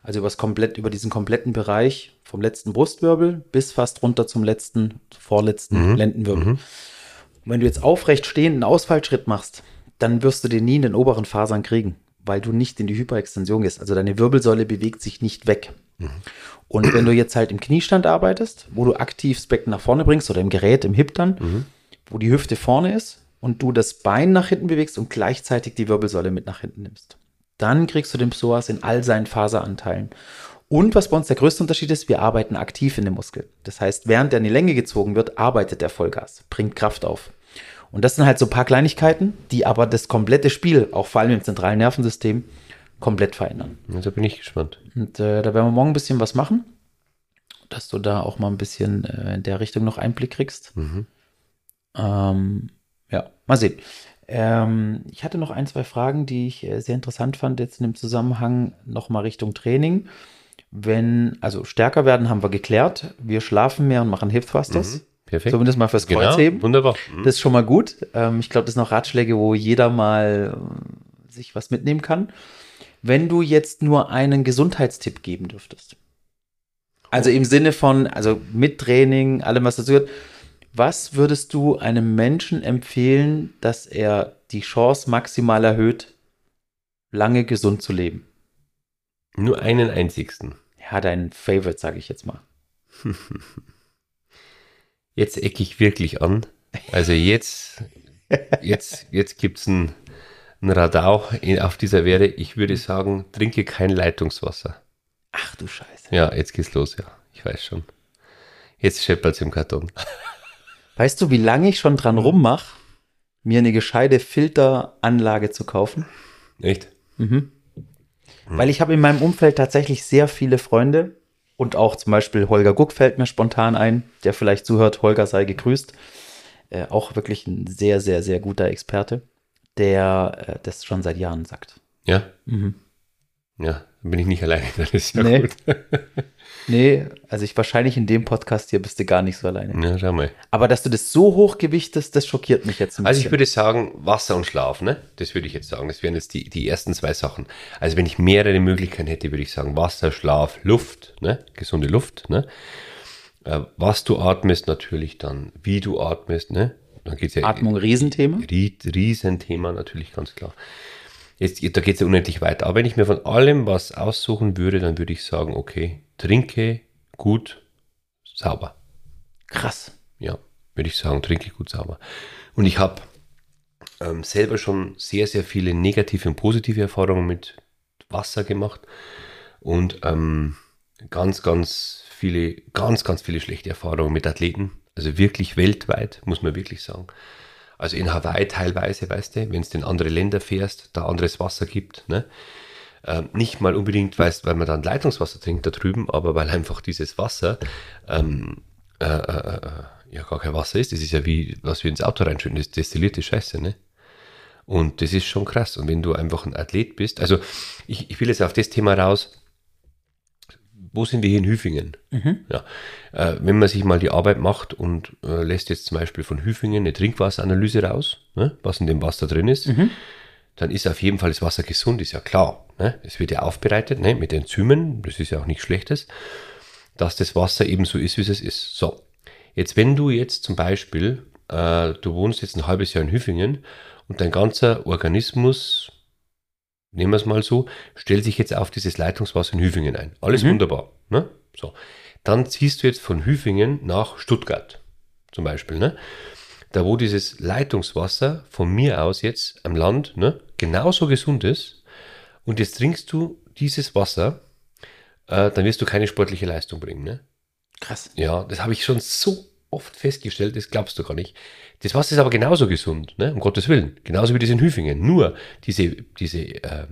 A: Also übers komplett, über diesen kompletten Bereich vom letzten Brustwirbel bis fast runter zum letzten, vorletzten mhm. Lendenwirbel. Mhm. Und wenn du jetzt aufrecht stehend einen Ausfallschritt machst, dann wirst du den nie in den oberen Fasern kriegen weil du nicht in die Hyperextension gehst. Also deine Wirbelsäule bewegt sich nicht weg. Mhm. Und wenn du jetzt halt im Kniestand arbeitest, wo du aktiv das Becken nach vorne bringst oder im Gerät, im Hip dann, mhm. wo die Hüfte vorne ist und du das Bein nach hinten bewegst und gleichzeitig die Wirbelsäule mit nach hinten nimmst, dann kriegst du den Psoas in all seinen Faseranteilen. Und was bei uns der größte Unterschied ist, wir arbeiten aktiv in dem Muskel. Das heißt, während der in die Länge gezogen wird, arbeitet der Vollgas, bringt Kraft auf. Und das sind halt so ein paar Kleinigkeiten, die aber das komplette Spiel, auch vor allem im zentralen Nervensystem, komplett verändern.
B: Ja, da bin ich gespannt.
A: Und äh, da werden wir morgen ein bisschen was machen, dass du da auch mal ein bisschen äh, in der Richtung noch Einblick kriegst. Mhm. Ähm, ja, mal sehen. Ähm, ich hatte noch ein, zwei Fragen, die ich äh, sehr interessant fand, jetzt in dem Zusammenhang nochmal Richtung Training. Wenn, also stärker werden, haben wir geklärt. Wir schlafen mehr und machen Hip Thrusters. Mhm. Perfekt. Zumindest mal fürs Kreuzheben.
B: Genau, wunderbar.
A: Mhm. Das ist schon mal gut. Ähm, ich glaube, das sind noch Ratschläge, wo jeder mal äh, sich was mitnehmen kann. Wenn du jetzt nur einen Gesundheitstipp geben dürftest. Also im Sinne von, also mit Training, allem, was dazu gehört. Was würdest du einem Menschen empfehlen, dass er die Chance maximal erhöht, lange gesund zu leben?
B: Nur einen einzigsten.
A: Ja, dein Favorite, sage ich jetzt mal.
B: Jetzt ecke ich wirklich an. Also jetzt, jetzt, jetzt gibt es ein, ein Radau auf dieser Werde. Ich würde sagen, trinke kein Leitungswasser.
A: Ach du Scheiße.
B: Ja, jetzt geht's los, ja. Ich weiß schon. Jetzt scheppert es im Karton.
A: Weißt du, wie lange ich schon dran rummache, mir eine gescheite Filteranlage zu kaufen?
B: Echt?
A: Mhm. Hm. Weil ich habe in meinem Umfeld tatsächlich sehr viele Freunde, und auch zum Beispiel Holger Guck fällt mir spontan ein, der vielleicht zuhört. Holger sei gegrüßt. Äh, auch wirklich ein sehr, sehr, sehr guter Experte, der äh, das schon seit Jahren sagt.
B: Ja. Mhm. Ja, bin ich nicht alleine. Das ist ja
A: nee. gut. nee, also ich wahrscheinlich in dem Podcast hier bist du gar nicht so alleine.
B: Ja, schau mal.
A: Aber dass du das so hoch gewichtest, das schockiert mich jetzt
B: ein bisschen. Also ich würde sagen, Wasser und Schlaf, ne? Das würde ich jetzt sagen. Das wären jetzt die, die ersten zwei Sachen. Also wenn ich mehrere Möglichkeiten hätte, würde ich sagen, Wasser, Schlaf, Luft, ne? Gesunde Luft, ne? Äh, was du atmest natürlich dann, wie du atmest, ne?
A: Dann geht's ja Atmung, Riesenthema.
B: Riesenthema, natürlich, ganz klar. Jetzt, da geht es ja unendlich weiter. Aber wenn ich mir von allem was aussuchen würde, dann würde ich sagen, okay, trinke gut, sauber.
A: Krass.
B: Ja, würde ich sagen, trinke gut, sauber. Und ich habe ähm, selber schon sehr, sehr viele negative und positive Erfahrungen mit Wasser gemacht und ähm, ganz, ganz viele, ganz, ganz viele schlechte Erfahrungen mit Athleten. Also wirklich weltweit, muss man wirklich sagen. Also in Hawaii teilweise, weißt du, wenn du in andere Länder fährst, da anderes Wasser gibt, ne? Ähm, nicht mal unbedingt, weißt, weil man dann Leitungswasser trinkt da drüben, aber weil einfach dieses Wasser ähm, äh, äh, äh, ja gar kein Wasser ist. Das ist ja wie, was wir ins Auto reinschütten, das destillierte Scheiße, ne? Und das ist schon krass. Und wenn du einfach ein Athlet bist, also ich, ich will jetzt auf das Thema raus, wo sind wir hier in Hüfingen? Mhm. Ja, äh, wenn man sich mal die Arbeit macht und äh, lässt jetzt zum Beispiel von Hüfingen eine Trinkwasseranalyse raus, ne, was in dem Wasser drin ist, mhm. dann ist auf jeden Fall das Wasser gesund, ist ja klar. Ne? Es wird ja aufbereitet ne, mit Enzymen, das ist ja auch nichts Schlechtes, dass das Wasser eben so ist, wie es ist. So, jetzt wenn du jetzt zum Beispiel, äh, du wohnst jetzt ein halbes Jahr in Hüfingen und dein ganzer Organismus nehmen wir es mal so, stellt sich jetzt auf dieses Leitungswasser in Hüfingen ein. Alles mhm. wunderbar. Ne? So. Dann ziehst du jetzt von Hüfingen nach Stuttgart zum Beispiel. Ne? Da wo dieses Leitungswasser von mir aus jetzt am Land ne, genauso gesund ist und jetzt trinkst du dieses Wasser äh, dann wirst du keine sportliche Leistung bringen. Ne?
A: Krass.
B: Ja, das habe ich schon so oft festgestellt, das glaubst du gar nicht. Das Wasser ist aber genauso gesund, ne? um Gottes Willen. Genauso wie das in Hüfingen. Nur diese, diese äh,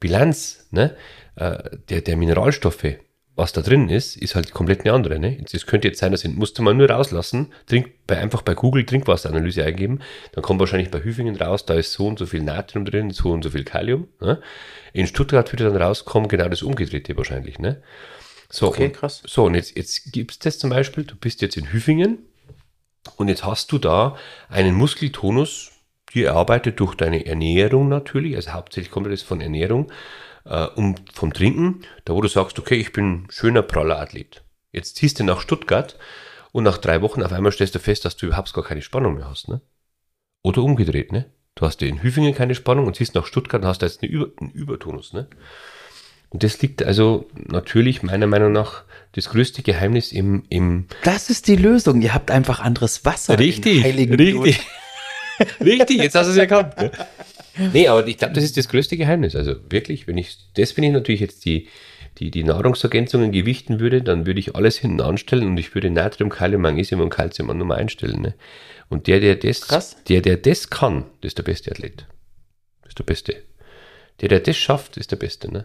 B: Bilanz ne? äh, der, der Mineralstoffe, was da drin ist, ist halt komplett eine andere. Ne? Das könnte jetzt sein, das musst du mal nur rauslassen, trink, bei, einfach bei Google Trinkwasseranalyse eingeben, dann kommt wahrscheinlich bei Hüfingen raus, da ist so und so viel Natrium drin, so und so viel Kalium. Ne? In Stuttgart würde dann rauskommen, genau das Umgedrehte wahrscheinlich. Ne? So,
A: Okay,
B: und,
A: krass.
B: So, und jetzt, jetzt gibt es das zum Beispiel, du bist jetzt in Hüfingen und jetzt hast du da einen Muskeltonus, die erarbeitet durch deine Ernährung natürlich, also hauptsächlich kommt das von Ernährung äh, und vom Trinken, da wo du sagst, okay, ich bin ein schöner, praller Athlet. Jetzt ziehst du nach Stuttgart und nach drei Wochen auf einmal stellst du fest, dass du überhaupt gar keine Spannung mehr hast. Ne? Oder umgedreht, ne? Du hast in Hüfingen keine Spannung und ziehst nach Stuttgart und hast da jetzt eine Über, einen Übertonus. Ne? Und das liegt also natürlich meiner Meinung nach das größte Geheimnis im, im
A: Das ist die Lösung. Ihr habt einfach anderes Wasser.
B: Richtig,
A: heiligen
B: richtig. richtig, jetzt hast du es erkannt. Ne? Nee, aber ich glaube, das ist das größte Geheimnis. Also wirklich, wenn ich, das wenn ich natürlich jetzt die, die, die Nahrungsergänzungen gewichten würde, dann würde ich alles hinten anstellen und ich würde Natrium, Kalium, Magnesium und Calcium an Nummer einstellen. Ne? Und der, der das,
A: Krass.
B: der, der das kann, das ist der beste Athlet. Das ist der Beste. Der, der das schafft, ist der Beste. Ne?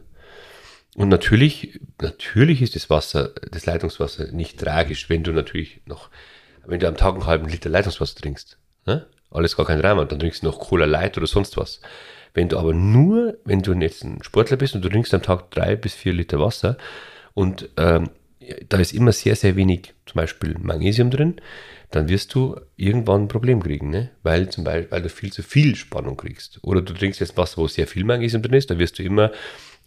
B: Und natürlich, natürlich ist das Wasser, das Leitungswasser nicht tragisch, wenn du natürlich noch, wenn du am Tag einen halben Liter Leitungswasser trinkst. Ne? Alles gar kein Drama. Dann trinkst du noch Cola Light oder sonst was. Wenn du aber nur, wenn du jetzt ein Sportler bist und du trinkst am Tag drei bis vier Liter Wasser und ähm, da ist immer sehr, sehr wenig zum Beispiel Magnesium drin, dann wirst du irgendwann ein Problem kriegen, ne? weil zum Beispiel, weil du viel zu viel Spannung kriegst. Oder du trinkst jetzt Wasser, wo sehr viel Magnesium drin ist, dann wirst du immer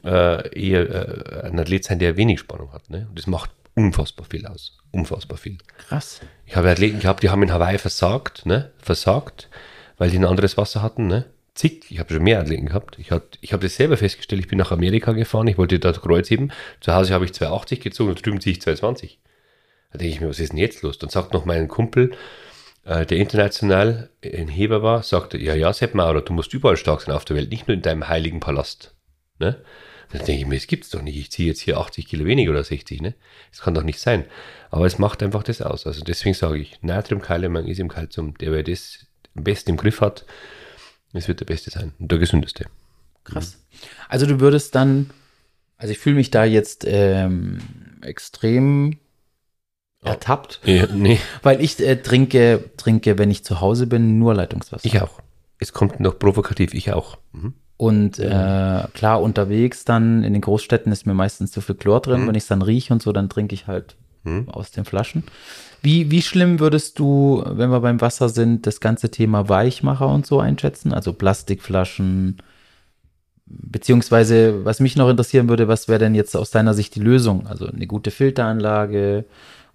B: äh, eher äh, ein Athlet sein, der wenig Spannung hat. Ne? Und das macht unfassbar viel aus. Unfassbar viel.
A: Krass.
B: Ich habe Athleten gehabt, die haben in Hawaii versagt, ne? Versagt, weil die ein anderes Wasser hatten, ne? Zig, ich habe schon mehr Athleten gehabt. Ich, hat, ich habe das selber festgestellt, ich bin nach Amerika gefahren, ich wollte dort Kreuz heben. Zu Hause habe ich 280 gezogen und drüben ziehe ich 220. Da denke ich mir, was ist denn jetzt los? Dann sagt noch mein Kumpel, äh, der international ein Heber war, sagte, ja, ja, Sepp Maurer, du musst überall stark sein auf der Welt, nicht nur in deinem heiligen Palast. Ne? Dann denke ich mir, das gibt's doch nicht. Ich ziehe jetzt hier 80 Kilo weniger oder 60, ne? Das kann doch nicht sein. Aber es macht einfach das aus. Also deswegen sage ich, Natrium, Kalium, Magnesium, Calcium, der wer das am besten im Griff hat, das wird der Beste sein und der gesündeste.
A: Krass. Also du würdest dann, also ich fühle mich da jetzt ähm, extrem ertappt,
B: Ja, nee,
A: weil ich äh, trinke, trinke, wenn ich zu Hause bin, nur Leitungswasser.
B: ich auch. Es kommt noch provokativ, ich auch. Mhm.
A: Und äh, klar, unterwegs dann in den Großstädten ist mir meistens zu viel Chlor drin.
B: Mhm.
A: Wenn ich es dann rieche und so, dann trinke ich halt
B: Mhm.
A: aus den Flaschen. Wie, wie schlimm würdest du, wenn wir beim Wasser sind, das ganze Thema Weichmacher und so einschätzen? Also Plastikflaschen, beziehungsweise, was mich noch interessieren würde, was wäre denn jetzt aus deiner Sicht die Lösung? Also eine gute Filteranlage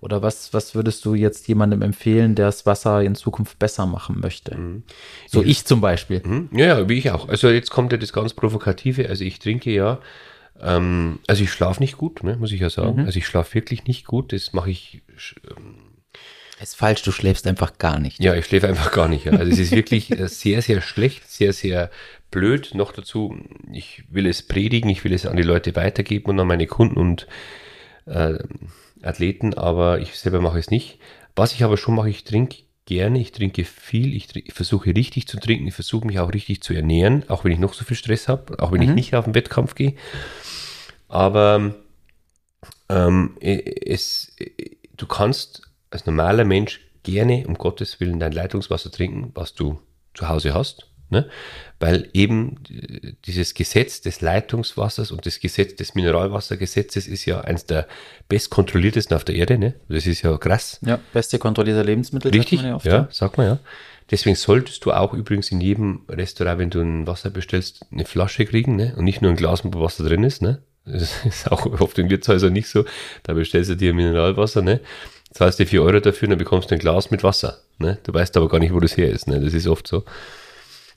A: oder was, was würdest du jetzt jemandem empfehlen, der das Wasser in Zukunft besser machen möchte? So ich zum Beispiel.
B: Mhm. Ja, ja, wie ich auch. Also jetzt kommt ja das ganz Provokative. Also ich trinke ja, ähm, also ich schlafe nicht gut, ne, muss ich ja sagen. Also ich schlafe wirklich nicht gut. Das mache ich, sch-
A: Ist falsch, du schläfst einfach gar nicht.
B: ja, ich schläfe einfach gar nicht. Ja. Also es ist wirklich äh, sehr, sehr schlecht, sehr, sehr blöd. Noch dazu, ich will es predigen, ich will es an die Leute weitergeben und an meine Kunden und äh, Athleten, aber ich selber mache es nicht. Was ich aber schon mache, ich trinke gerne, ich trinke viel, ich, tr- ich versuche richtig zu trinken, ich versuche mich auch richtig zu ernähren, auch wenn ich noch so viel Stress habe, auch wenn ich nicht auf den Wettkampf gehe. Aber ähm, es, du kannst als normaler Mensch gerne, um Gottes Willen, dein Leitungswasser trinken, was du zu Hause hast. Ne? Weil eben äh, dieses Gesetz des Leitungswassers und das Gesetz des Mineralwassergesetzes ist ja eins der bestkontrolliertesten auf der Erde. Ne? Das ist ja krass.
A: Ja, beste kontrollierte Lebensmittel. sagt
B: Richtig,
A: man ja, oft,
B: ja, sagt man ja. Deswegen solltest du auch übrigens in jedem Restaurant, wenn du ein Wasser bestellst, eine Flasche kriegen ne? und nicht nur ein Glas, wo Wasser drin ist. Ne? Das ist auch oft in Wirtshäusern nicht so. Da bestellst du dir Mineralwasser, ne? zahlst dir 4 Euro dafür und dann bekommst du ein Glas mit Wasser. Ne? Du weißt aber gar nicht, wo das her ist. Ne? Das ist oft so.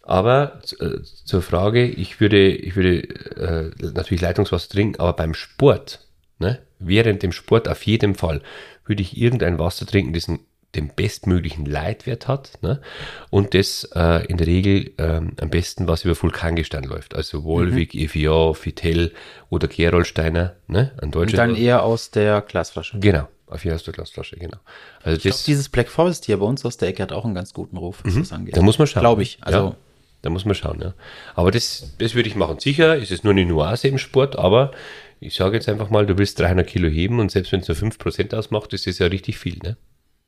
B: Aber äh, zur Frage, ich würde, ich würde äh, natürlich Leitungswasser trinken, aber beim Sport, ne, während dem Sport auf jeden Fall, würde ich irgendein Wasser trinken, das einen den bestmöglichen Leitwert hat ne? und das äh, in der Regel ähm, am besten, was über Vulkangestein läuft. Also Wolwig, mhm. Evian, Vitell oder Gerolsteiner, ne?
A: ein deutscher. Und dann eher aus der Glasflasche.
B: Genau, auf jeden aus der Glasflasche, genau.
A: Also das, glaub, dieses Black Forest hier bei uns aus der Ecke hat auch einen ganz guten Ruf,
B: was mhm. das angeht. Da muss man schauen.
A: Glaube ich.
B: Also ja, da muss man schauen, ja. Aber das, das würde ich machen. Sicher ist es nur eine Nuance im Sport, aber ich sage jetzt einfach mal, du willst 300 Kilo heben und selbst wenn es nur 5% ausmacht, ist das ja richtig viel, ne?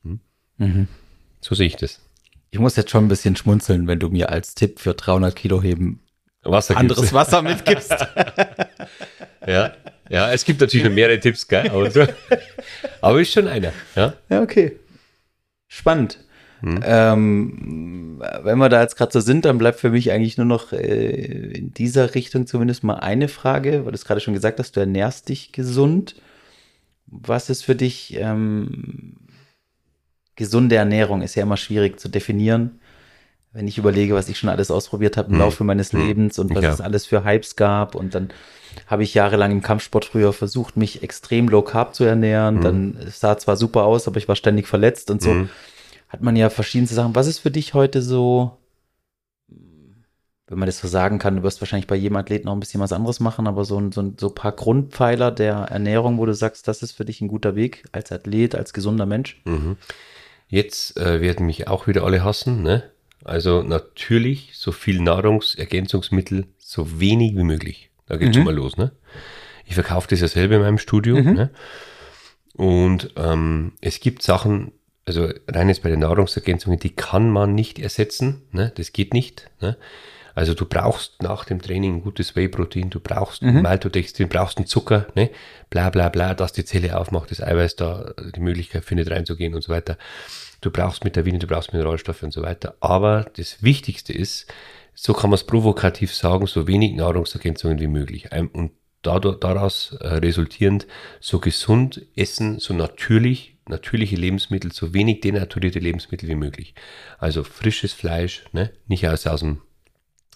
B: Hm? Mhm. So sehe ich das.
A: Ich muss jetzt schon ein bisschen schmunzeln, wenn du mir als Tipp für 300 Kilo heben Wasser anderes Wasser mitgibst.
B: ja, ja, es gibt natürlich noch mehrere Tipps, gell? Aber, so. aber ist schon einer. Ja,
A: ja okay. Spannend. Hm. Ähm, wenn wir da jetzt gerade so sind, dann bleibt für mich eigentlich nur noch äh, in dieser Richtung zumindest mal eine Frage, weil du es gerade schon gesagt hast, du ernährst dich gesund. Was ist für dich ähm, gesunde Ernährung? Ist ja immer schwierig zu definieren. Wenn ich überlege, was ich schon alles ausprobiert habe im hm. Laufe meines hm. Lebens und was ja. es alles für Hypes gab und dann habe ich jahrelang im Kampfsport früher versucht, mich extrem low carb zu ernähren. Hm. Dann sah zwar super aus, aber ich war ständig verletzt und so. Hat man ja verschiedenste Sachen. Was ist für dich heute so, wenn man das so sagen kann, du wirst wahrscheinlich bei jedem Athleten noch ein bisschen was anderes machen, aber so, so, so ein paar Grundpfeiler der Ernährung, wo du sagst, das ist für dich ein guter Weg als Athlet, als gesunder Mensch? Mhm.
B: Jetzt äh, werden mich auch wieder alle hassen, ne? Also natürlich so viel Nahrungsergänzungsmittel, so wenig wie möglich. Da geht mhm. schon mal los, ne? Ich verkaufe das ja selber in meinem Studio, mhm. ne? Und ähm, es gibt Sachen, also rein jetzt bei den Nahrungsergänzungen, die kann man nicht ersetzen. Ne? Das geht nicht. Ne? Also du brauchst nach dem Training ein gutes Whey-Protein, du brauchst mhm. Maltodextrin, brauchst einen Zucker, ne? bla bla bla, dass die Zelle aufmacht, das Eiweiß da die Möglichkeit findet reinzugehen und so weiter. Du brauchst Vitamine, du brauchst Mineralstoffe und so weiter. Aber das Wichtigste ist, so kann man es provokativ sagen, so wenig Nahrungsergänzungen wie möglich. Und daraus äh, resultierend so gesund essen, so natürlich natürliche Lebensmittel, so wenig denaturierte Lebensmittel wie möglich. Also frisches Fleisch, ne? nicht aus, aus dem,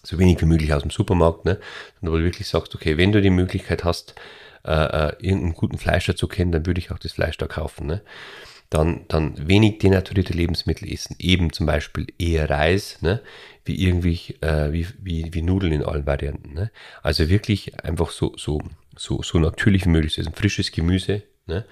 B: so wenig wie möglich aus dem Supermarkt, ne? sondern wo du wirklich sagst, okay, wenn du die Möglichkeit hast, äh, äh, irgendeinen guten Fleischer zu kennen, dann würde ich auch das Fleisch da kaufen. Ne? Dann, dann wenig denaturierte Lebensmittel essen, eben zum Beispiel eher Reis, ne? wie irgendwie, äh, wie, wie, wie Nudeln in allen Varianten. Ne? Also wirklich einfach so, so, so, so natürlich wie möglich. Also frisches Gemüse, ne?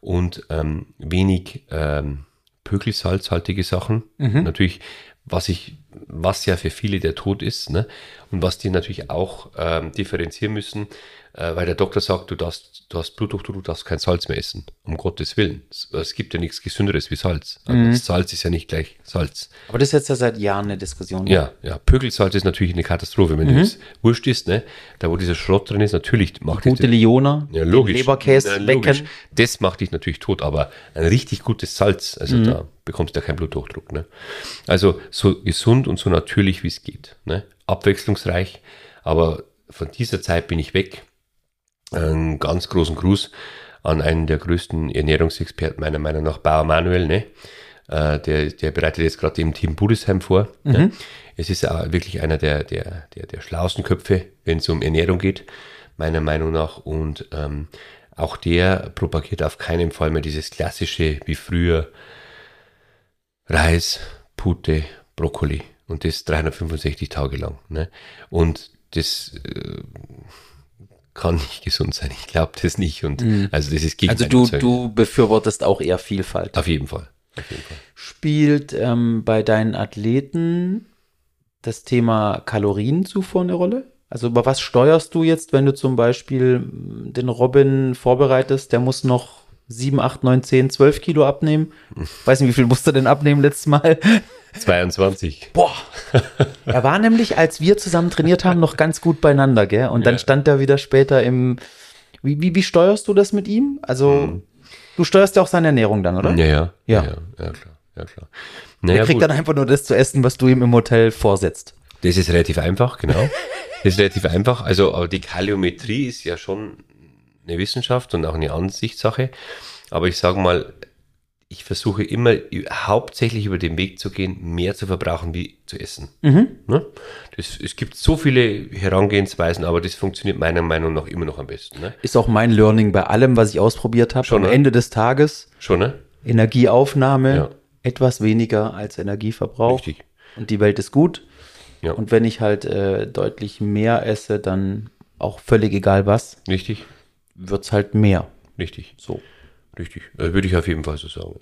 B: und ähm, wenig ähm, Pökelsalzhaltige Sachen. Mhm. Natürlich, was ich, was ja für viele der Tod ist, ne? Und was die natürlich auch ähm, differenzieren müssen, äh, weil der Doktor sagt, du darfst, du hast Bluthochdruck, du darfst kein Salz mehr essen. Um Gottes Willen. Es, es gibt ja nichts Gesünderes wie Salz. Mhm. Salz ist ja nicht gleich Salz.
A: Aber das ist jetzt ja seit Jahren eine Diskussion.
B: Ja, ja. Pökelsalz ist natürlich eine Katastrophe. Wenn mhm. das wurscht ist, ne, da wo dieser Schrott drin ist, natürlich
A: macht Gute das, Liona,
B: ja, logisch.
A: Leberkäse ja, logisch.
B: Das macht dich natürlich tot, aber ein richtig gutes Salz, also mhm. da bekommst du ja keinen Bluthochdruck. Ne? Also so gesund und so natürlich, wie es geht. Ne? Abwechslungsreich, aber von dieser Zeit bin ich weg einen ganz großen Gruß an einen der größten Ernährungsexperten meiner Meinung nach, Bauer Manuel, ne? Äh, der, der bereitet jetzt gerade im Team Budesheim vor. Mhm. Ne? Es ist auch wirklich einer der, der, der, der schlauesten Köpfe, wenn es um Ernährung geht, meiner Meinung nach. Und ähm, auch der propagiert auf keinen Fall mehr dieses klassische wie früher Reis, Pute, Brokkoli und das 365 Tage lang. Ne? Und das äh, kann nicht gesund sein. Ich glaube das nicht. Und mhm. also das ist
A: gegen Also du, du befürwortest auch eher Vielfalt.
B: Auf jeden Fall. Auf jeden
A: Fall. Spielt ähm, bei deinen Athleten das Thema Kalorienzufuhr eine Rolle? Also über was steuerst du jetzt, wenn du zum Beispiel den Robin vorbereitest, der muss noch 7, 8, 9, 10, 12 Kilo abnehmen. Weiß nicht, wie viel musste er denn abnehmen letztes Mal?
B: 22.
A: Boah. Er war nämlich, als wir zusammen trainiert haben, noch ganz gut beieinander, gell? Und dann ja. stand er wieder später im. Wie, wie, wie steuerst du das mit ihm? Also, mhm. du steuerst ja auch seine Ernährung dann, oder?
B: Ja, ja. Ja, ja, ja klar. Ja, klar.
A: Naja, er kriegt gut. dann einfach nur das zu essen, was du ihm im Hotel vorsetzt.
B: Das ist relativ einfach, genau. Das ist relativ einfach. Also, aber die Kaliometrie ist ja schon eine Wissenschaft und auch eine Ansichtssache. Aber ich sage mal, ich versuche immer hauptsächlich über den Weg zu gehen, mehr zu verbrauchen wie zu essen. Mhm. Ne? Das, es gibt so viele Herangehensweisen, aber das funktioniert meiner Meinung nach immer noch am besten. Ne?
A: Ist auch mein Learning bei allem, was ich ausprobiert habe. Am ne? Ende des Tages.
B: Schon, ne?
A: Energieaufnahme, ja. etwas weniger als Energieverbrauch.
B: Richtig.
A: Und die Welt ist gut.
B: Ja.
A: Und wenn ich halt äh, deutlich mehr esse, dann auch völlig egal was,
B: Richtig,
A: wird es halt mehr.
B: richtig,
A: So.
B: richtig. Das würde ich auf jeden Fall so sagen.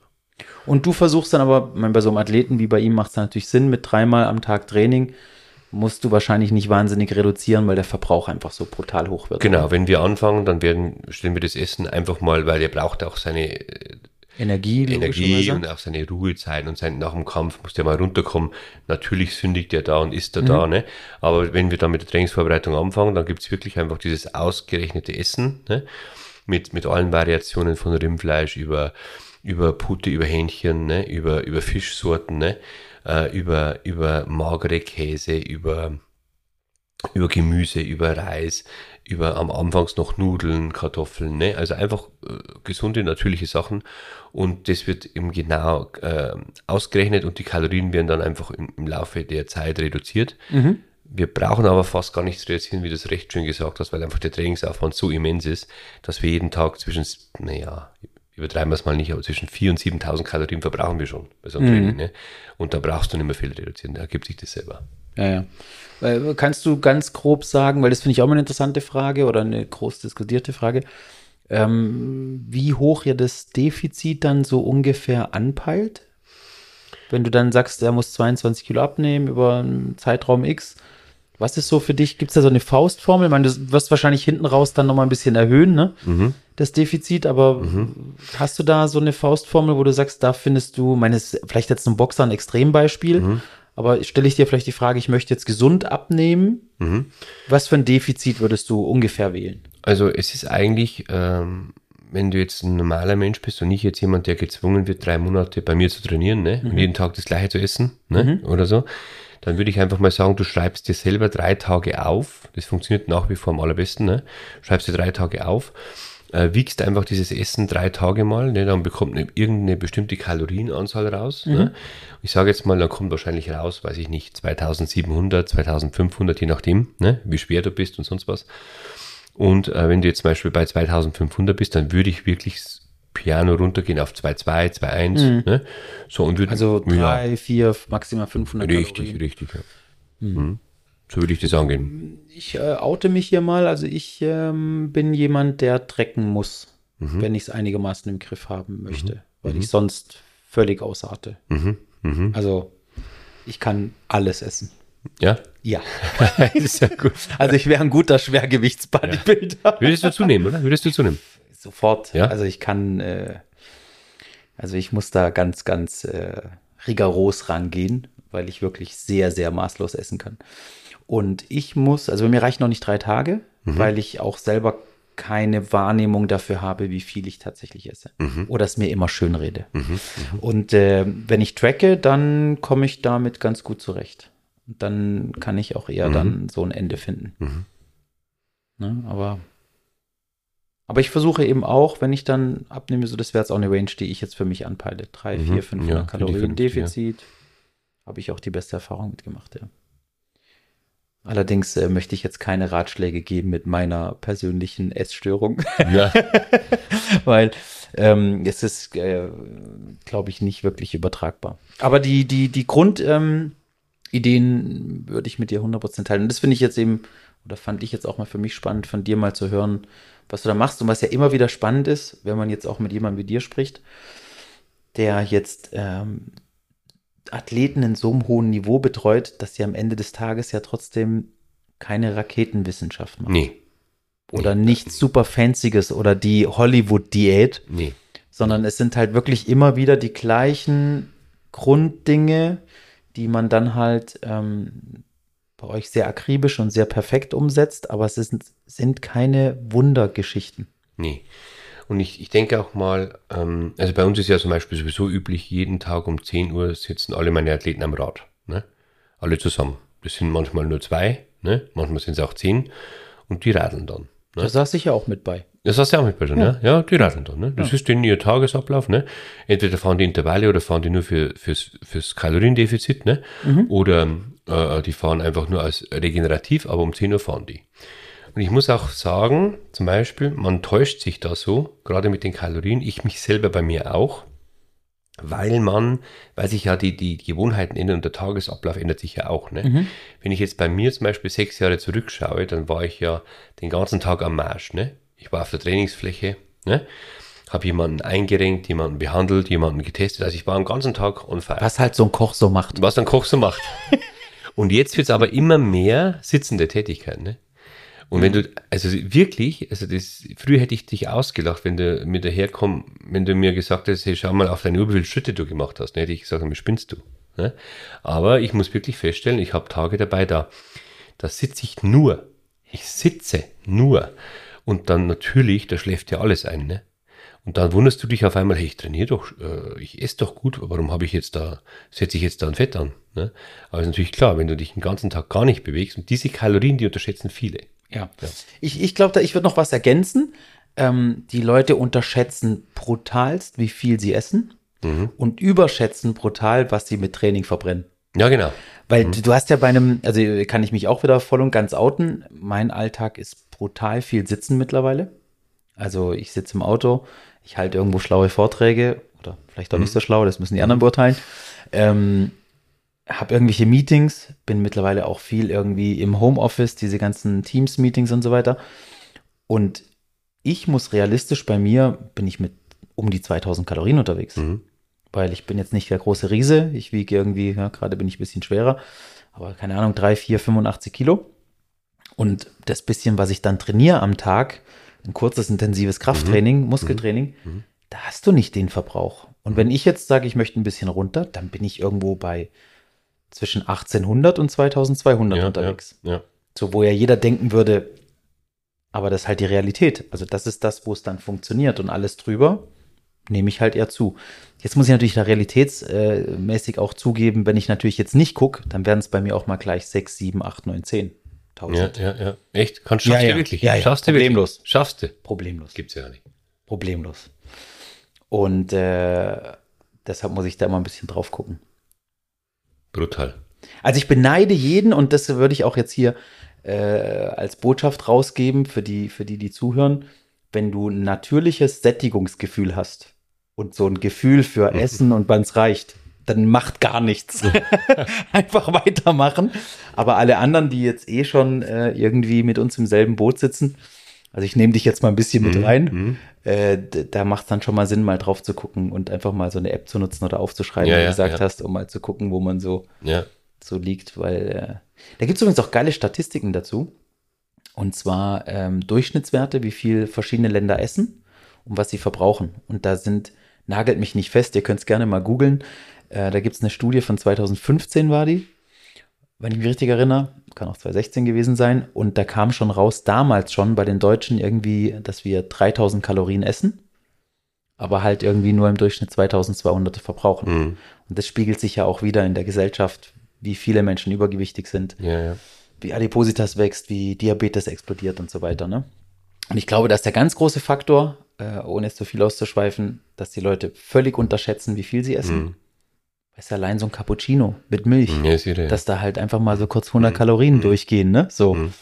A: Und du versuchst dann aber, bei so einem Athleten wie bei ihm macht es natürlich Sinn, mit dreimal am Tag Training musst du wahrscheinlich nicht wahnsinnig reduzieren, weil der Verbrauch einfach so brutal hoch wird.
B: Genau, wenn wir anfangen, dann werden, stellen wir das Essen einfach mal, weil er braucht auch seine äh,
A: Energie,
B: Energie und auch seine Ruhezeit und sein, nach dem Kampf muss der mal runterkommen. Natürlich sündigt er da und ist er da, ne? Aber wenn wir dann mit der Trainingsvorbereitung anfangen, dann gibt's wirklich einfach dieses ausgerechnete Essen, ne? Mit, mit allen Variationen von Rindfleisch über, über Pute, über Hähnchen, ne? Über, über Fischsorten, ne? Äh, über, über magere Käse, über, über Gemüse, über Reis, über am Anfangs noch Nudeln, Kartoffeln, ne? Also einfach äh, gesunde, natürliche Sachen. Und das wird eben genau äh, ausgerechnet und die Kalorien werden dann einfach im, im Laufe der Zeit reduziert. Wir brauchen aber fast gar nichts reduzieren, wie du es recht schön gesagt hast, weil einfach der Trainingsaufwand so immens ist, dass wir jeden Tag zwischen, naja, übertreiben wir es mal nicht, aber zwischen 4.000 und 7.000 Kalorien verbrauchen wir schon bei so einem Training. Ne? Und da brauchst du nicht mehr viel reduzieren, da ergibt sich das selber.
A: Ja, ja. Äh, Kannst du ganz grob sagen, weil das finde ich auch mal eine interessante Frage oder eine groß diskutierte Frage, ähm, wie hoch ihr das Defizit dann so ungefähr anpeilt? Wenn du dann sagst, er muss 22 Kilo abnehmen über einen Zeitraum X, was ist so für dich? Gibt es da so eine Faustformel? Ich meine, du wirst wahrscheinlich hinten raus dann nochmal ein bisschen erhöhen, ne? Das Defizit, aber hast du da so eine Faustformel, wo du sagst, da findest du, meines, vielleicht jetzt ein Boxer ein Extrembeispiel, aber stelle ich dir vielleicht die Frage, ich möchte jetzt gesund abnehmen. Was für ein Defizit würdest du ungefähr wählen?
B: Also es ist eigentlich, ähm, wenn du jetzt ein normaler Mensch bist und nicht jetzt jemand, der gezwungen wird, drei Monate bei mir zu trainieren, ne? Und jeden Tag das gleiche zu essen, ne? Oder so, dann würde ich einfach mal sagen, du schreibst dir selber drei Tage auf. Das funktioniert nach wie vor am allerbesten, ne? Schreibst dir drei Tage auf, äh, wiegst einfach dieses Essen drei Tage mal, ne? Dann bekommt eine, irgendeine bestimmte Kalorienanzahl raus. Ne? Ich sage jetzt mal, dann kommt wahrscheinlich raus, weiß ich nicht, 2700, 2500, je nachdem, ne? wie schwer du bist und sonst was. Und äh, wenn du jetzt zum Beispiel bei 2500 bist, dann würde ich wirklich Piano runtergehen auf 2,2, 2,1. Ne? So, und würde,
A: Also
B: ja,
A: drei, vier, maximal 500
B: richtig,
A: Kalorien.
B: richtig. Ja. Mhm. So würde ich das angehen.
A: Ich äh, oute mich hier mal. Also ich ähm, bin jemand, der trecken muss,
B: Mhm.
A: wenn ich es einigermaßen im Griff haben möchte, weil ich sonst völlig ausarte.
B: Mhm. Mhm.
A: Also ich kann alles essen.
B: Ja,
A: Ja.
B: ist ja gut.
A: Also ich wäre ein guter Schwergewichtsbodybuilder.
B: Würdest du zunehmen, oder? Würdest du zunehmen?
A: Sofort.
B: Ja?
A: Also ich kann, äh, also ich muss da ganz, ganz äh, rigoros rangehen, weil ich wirklich sehr, sehr maßlos essen kann. Und ich muss, also bei mir reichen noch nicht drei Tage, weil ich auch selber keine Wahrnehmung dafür habe, wie viel ich tatsächlich esse. Oder es mir immer schön rede. Und äh, wenn ich tracke, dann komme ich damit ganz gut zurecht. Und dann kann ich auch eher dann so ein Ende finden. Ne, aber, aber ich versuche eben auch, wenn ich dann abnehme, so das wäre jetzt auch eine Range, die ich jetzt für mich anpeile. Drei,
B: Mhm.
A: vier, 500
B: Ja, finde ich
A: Kalorien Defizit. Habe ich auch die beste Erfahrung mitgemacht, ja. Allerdings äh, möchte ich jetzt keine Ratschläge geben mit meiner persönlichen Essstörung,
B: Ja.
A: weil ähm, es ist, äh, glaube ich, nicht wirklich übertragbar. Aber die, die, die Grundideen ähm, würde ich mit dir 100% teilen. Und das finde ich jetzt eben, oder fand ich jetzt auch mal für mich spannend, von dir mal zu hören, was du da machst. Und was ja immer wieder spannend ist, wenn man jetzt auch mit jemandem wie dir spricht, der jetzt ähm, Athleten in so einem hohen Niveau betreut, dass sie am Ende des Tages ja trotzdem keine Raketenwissenschaft machen.
B: Nee,
A: Oder nichts super Fancyes oder die Hollywood-Diät,
B: nee.
A: sondern es sind halt wirklich immer wieder die gleichen Grunddinge, die man dann halt ähm, bei euch sehr akribisch und sehr perfekt umsetzt, aber es ist, sind keine Wundergeschichten.
B: Nee. Und ich, ich denke auch mal, ähm, also bei uns ist ja zum Beispiel sowieso üblich, jeden Tag um 10 Uhr sitzen alle meine Athleten am Rad. Ne? Alle zusammen. Das sind manchmal nur zwei, ne? manchmal sind es auch zehn und die radeln dann. Ne?
A: Da saß ich ja auch mit bei.
B: Das hast du auch mit bei schon, ja. ja? die radeln dann. Ne? Das ist denen ihr Tagesablauf. Ne? Entweder fahren die Intervalle oder fahren die nur für, fürs, fürs Kaloriendefizit. Ne? Oder äh, die fahren einfach nur als regenerativ, aber um 10 Uhr fahren die. Und ich muss auch sagen, zum Beispiel, man täuscht sich da so, gerade mit den Kalorien, ich mich selber bei mir auch. weil man, weil sich ja die, die Gewohnheiten ändern und der Tagesablauf ändert sich ja auch. Ne?
A: Mhm.
B: Wenn ich jetzt bei mir zum Beispiel sechs Jahre zurückschaue, dann war ich ja den ganzen Tag am Marsch. Ne? Ich war auf der Trainingsfläche, ne? habe jemanden eingerenkt, jemanden behandelt, jemanden getestet. Also ich war den ganzen Tag on fire.
A: Was halt so ein Koch so macht.
B: Was ein Koch so macht. und jetzt wird es aber immer mehr sitzende Tätigkeit. Ne? Und wenn du, also wirklich, also das, früher hätte ich dich ausgelacht, wenn du mir daherkommst, wenn du mir gesagt hast, hey, schau mal auf deine Uhr, wie viele Schritte du gemacht hast. Dann hätte ich gesagt, wie spinnst du? Ne? Aber ich muss wirklich feststellen, ich habe Tage dabei, da, da sitze ich nur. Ich sitze nur. Und dann natürlich, da schläft ja alles ein, ne? Und dann wunderst du dich auf einmal, hey, ich trainiere doch, äh, ich esse doch gut, warum habe ich jetzt da, setze ich jetzt da ein Fett an? Ne? Aber ist natürlich klar, wenn du dich den ganzen Tag gar nicht bewegst und diese Kalorien, die unterschätzen viele.
A: Ja. Ich, ich glaube, ich würde noch was ergänzen. Ähm, die Leute unterschätzen brutalst, wie viel sie essen und überschätzen brutal, was sie mit Training verbrennen.
B: Ja, genau.
A: Weil du hast ja bei einem, also kann ich mich auch wieder voll und ganz outen. Mein Alltag ist brutal viel Sitzen mittlerweile. Also ich sitze im Auto, ich halte irgendwo schlaue Vorträge oder vielleicht auch nicht so schlau, das müssen die anderen beurteilen. Ähm, habe irgendwelche Meetings, bin mittlerweile auch viel irgendwie im Homeoffice, diese ganzen Teams-Meetings und so weiter. Und ich muss realistisch bei mir, bin ich mit um die 2000 Kalorien unterwegs. Weil ich bin jetzt nicht der große Riese. Ich wiege irgendwie, ja, gerade bin ich ein bisschen schwerer, aber keine Ahnung, 3, 4, 85 Kilo. Und das bisschen, was ich dann trainiere am Tag, ein kurzes, intensives Krafttraining, Muskeltraining, da hast du nicht den Verbrauch. Und wenn ich jetzt sage, ich möchte ein bisschen runter, dann bin ich irgendwo bei zwischen 1800 und 2200
B: Ja,
A: unterwegs.
B: Ja, ja.
A: So, wo ja jeder denken würde, aber das ist halt die Realität. Also das ist das, wo es dann funktioniert und alles drüber nehme ich halt eher zu. Jetzt muss ich natürlich da realitätsmäßig auch zugeben, wenn ich natürlich jetzt nicht gucke, dann werden es bei mir auch mal gleich 6, 7, 8, 9, 10.
B: Ja,
A: 1000.
B: ja, ja. Echt? Kannst, schaffst
A: Ja,
B: du
A: ja.
B: wirklich?
A: Ja, ja.
B: Schaffst du
A: Problemlos.
B: wirklich? Schaffst du?
A: Problemlos.
B: Gibt's ja nicht.
A: Problemlos. Und äh, deshalb muss ich da immer ein bisschen drauf gucken.
B: Brutal.
A: Also ich beneide jeden und das würde ich auch jetzt hier äh, als Botschaft rausgeben für die, für die, die zuhören. Wenn du ein natürliches Sättigungsgefühl hast und so ein Gefühl für Essen und wann's reicht, dann macht gar nichts. Einfach weitermachen. Aber alle anderen, die jetzt eh schon äh, irgendwie mit uns im selben Boot sitzen, also ich nehme dich jetzt mal ein bisschen mit rein,
B: Mhm.
A: äh, da macht es dann schon mal Sinn, mal drauf zu gucken und einfach mal so eine App zu nutzen oder aufzuschreiben,
B: Ja,
A: wie du
B: ja,
A: gesagt
B: ja.
A: hast, um mal zu gucken, wo man so so liegt, weil äh, da gibt es übrigens auch geile Statistiken dazu. Und zwar ähm, Durchschnittswerte, wie viel verschiedene Länder essen und was sie verbrauchen. Und da sind, nagelt mich nicht fest, ihr könnt es gerne mal googeln. Äh, da gibt es eine Studie von 2015 war die, wenn ich mich richtig erinnere, kann auch 2016 gewesen sein. Und da kam schon raus, damals schon bei den Deutschen irgendwie, dass wir 3000 Kalorien essen, aber halt irgendwie nur im Durchschnitt 2200 verbrauchen.
B: Mhm.
A: Und das spiegelt sich ja auch wieder in der Gesellschaft, wie viele Menschen übergewichtig sind,
B: Ja, ja.
A: wie Adipositas wächst, wie Diabetes explodiert und so weiter. Ne? Und ich glaube, dass der ganz große Faktor, äh, ohne es zu viel auszuschweifen, dass die Leute völlig unterschätzen, wie viel sie essen.
B: Mhm.
A: Weißt du, allein so ein Cappuccino mit Milch,
B: Ja,
A: dass da halt einfach mal so kurz 100 Kalorien durchgehen, ne? So.
B: Mhm.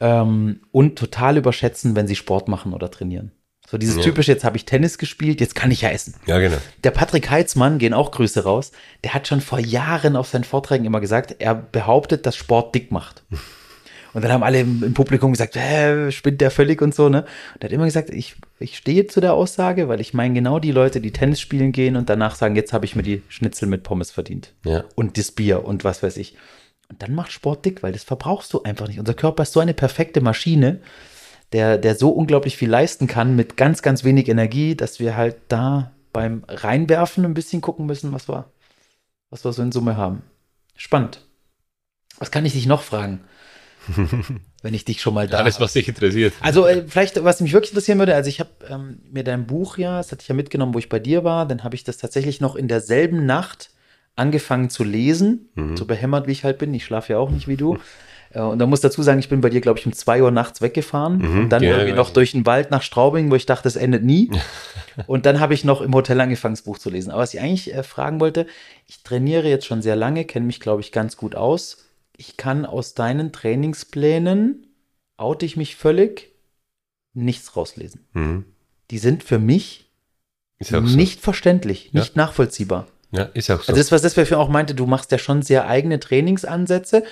A: Ähm, und total überschätzen, wenn sie Sport machen oder trainieren. So dieses
B: Ja.
A: typische, jetzt habe ich Tennis gespielt, jetzt kann ich ja essen.
B: ja, genau.
A: Der Patrick Heitzmann, gehen auch Grüße raus, der hat schon vor Jahren auf seinen Vorträgen immer gesagt, er behauptet, dass Sport dick macht. Und dann haben alle im, im Publikum gesagt, hä, spinnt der völlig und so, ne? Und er hat immer gesagt, ich, ich stehe zu der Aussage, weil ich meine genau die Leute, die Tennis spielen gehen und danach sagen, jetzt habe ich mir die Schnitzel mit Pommes verdient.
B: Ja.
A: Und das Bier und was weiß ich. Und dann macht Sport dick, weil das verbrauchst du einfach nicht. Unser Körper ist so eine perfekte Maschine, der, der so unglaublich viel leisten kann mit ganz, ganz wenig Energie, dass wir halt da beim Reinwerfen ein bisschen gucken müssen, was wir, was wir so in Summe haben. Spannend. Was kann ich dich noch fragen? wenn ich dich schon mal da
B: Alles, was dich interessiert.
A: Also äh, vielleicht, was mich wirklich interessieren würde, also ich habe ähm, mir dein Buch ja, das hatte ich ja mitgenommen, wo ich bei dir war, dann habe ich das tatsächlich noch in derselben Nacht angefangen zu lesen, so behämmert wie ich halt bin, ich schlafe ja auch nicht wie du. Äh, Und da muss dazu sagen, ich bin bei dir, glaube ich, um zwei Uhr nachts weggefahren und dann
B: ja,
A: irgendwie
B: ja.
A: noch durch den Wald nach Straubing, wo ich dachte, es endet nie. und dann habe ich noch im Hotel angefangen, das Buch zu lesen. Aber was ich eigentlich äh, fragen wollte, ich trainiere jetzt schon sehr lange, kenne mich, glaube ich, ganz gut aus. Ich kann aus deinen Trainingsplänen, oute ich mich völlig, nichts rauslesen.
B: Mhm.
A: Die sind für mich
B: Ist auch so.
A: nicht verständlich, nicht nachvollziehbar.
B: Ja, ist auch so.
A: Also das, was das wir auch meinte, du machst ja schon sehr eigene Trainingsansätze.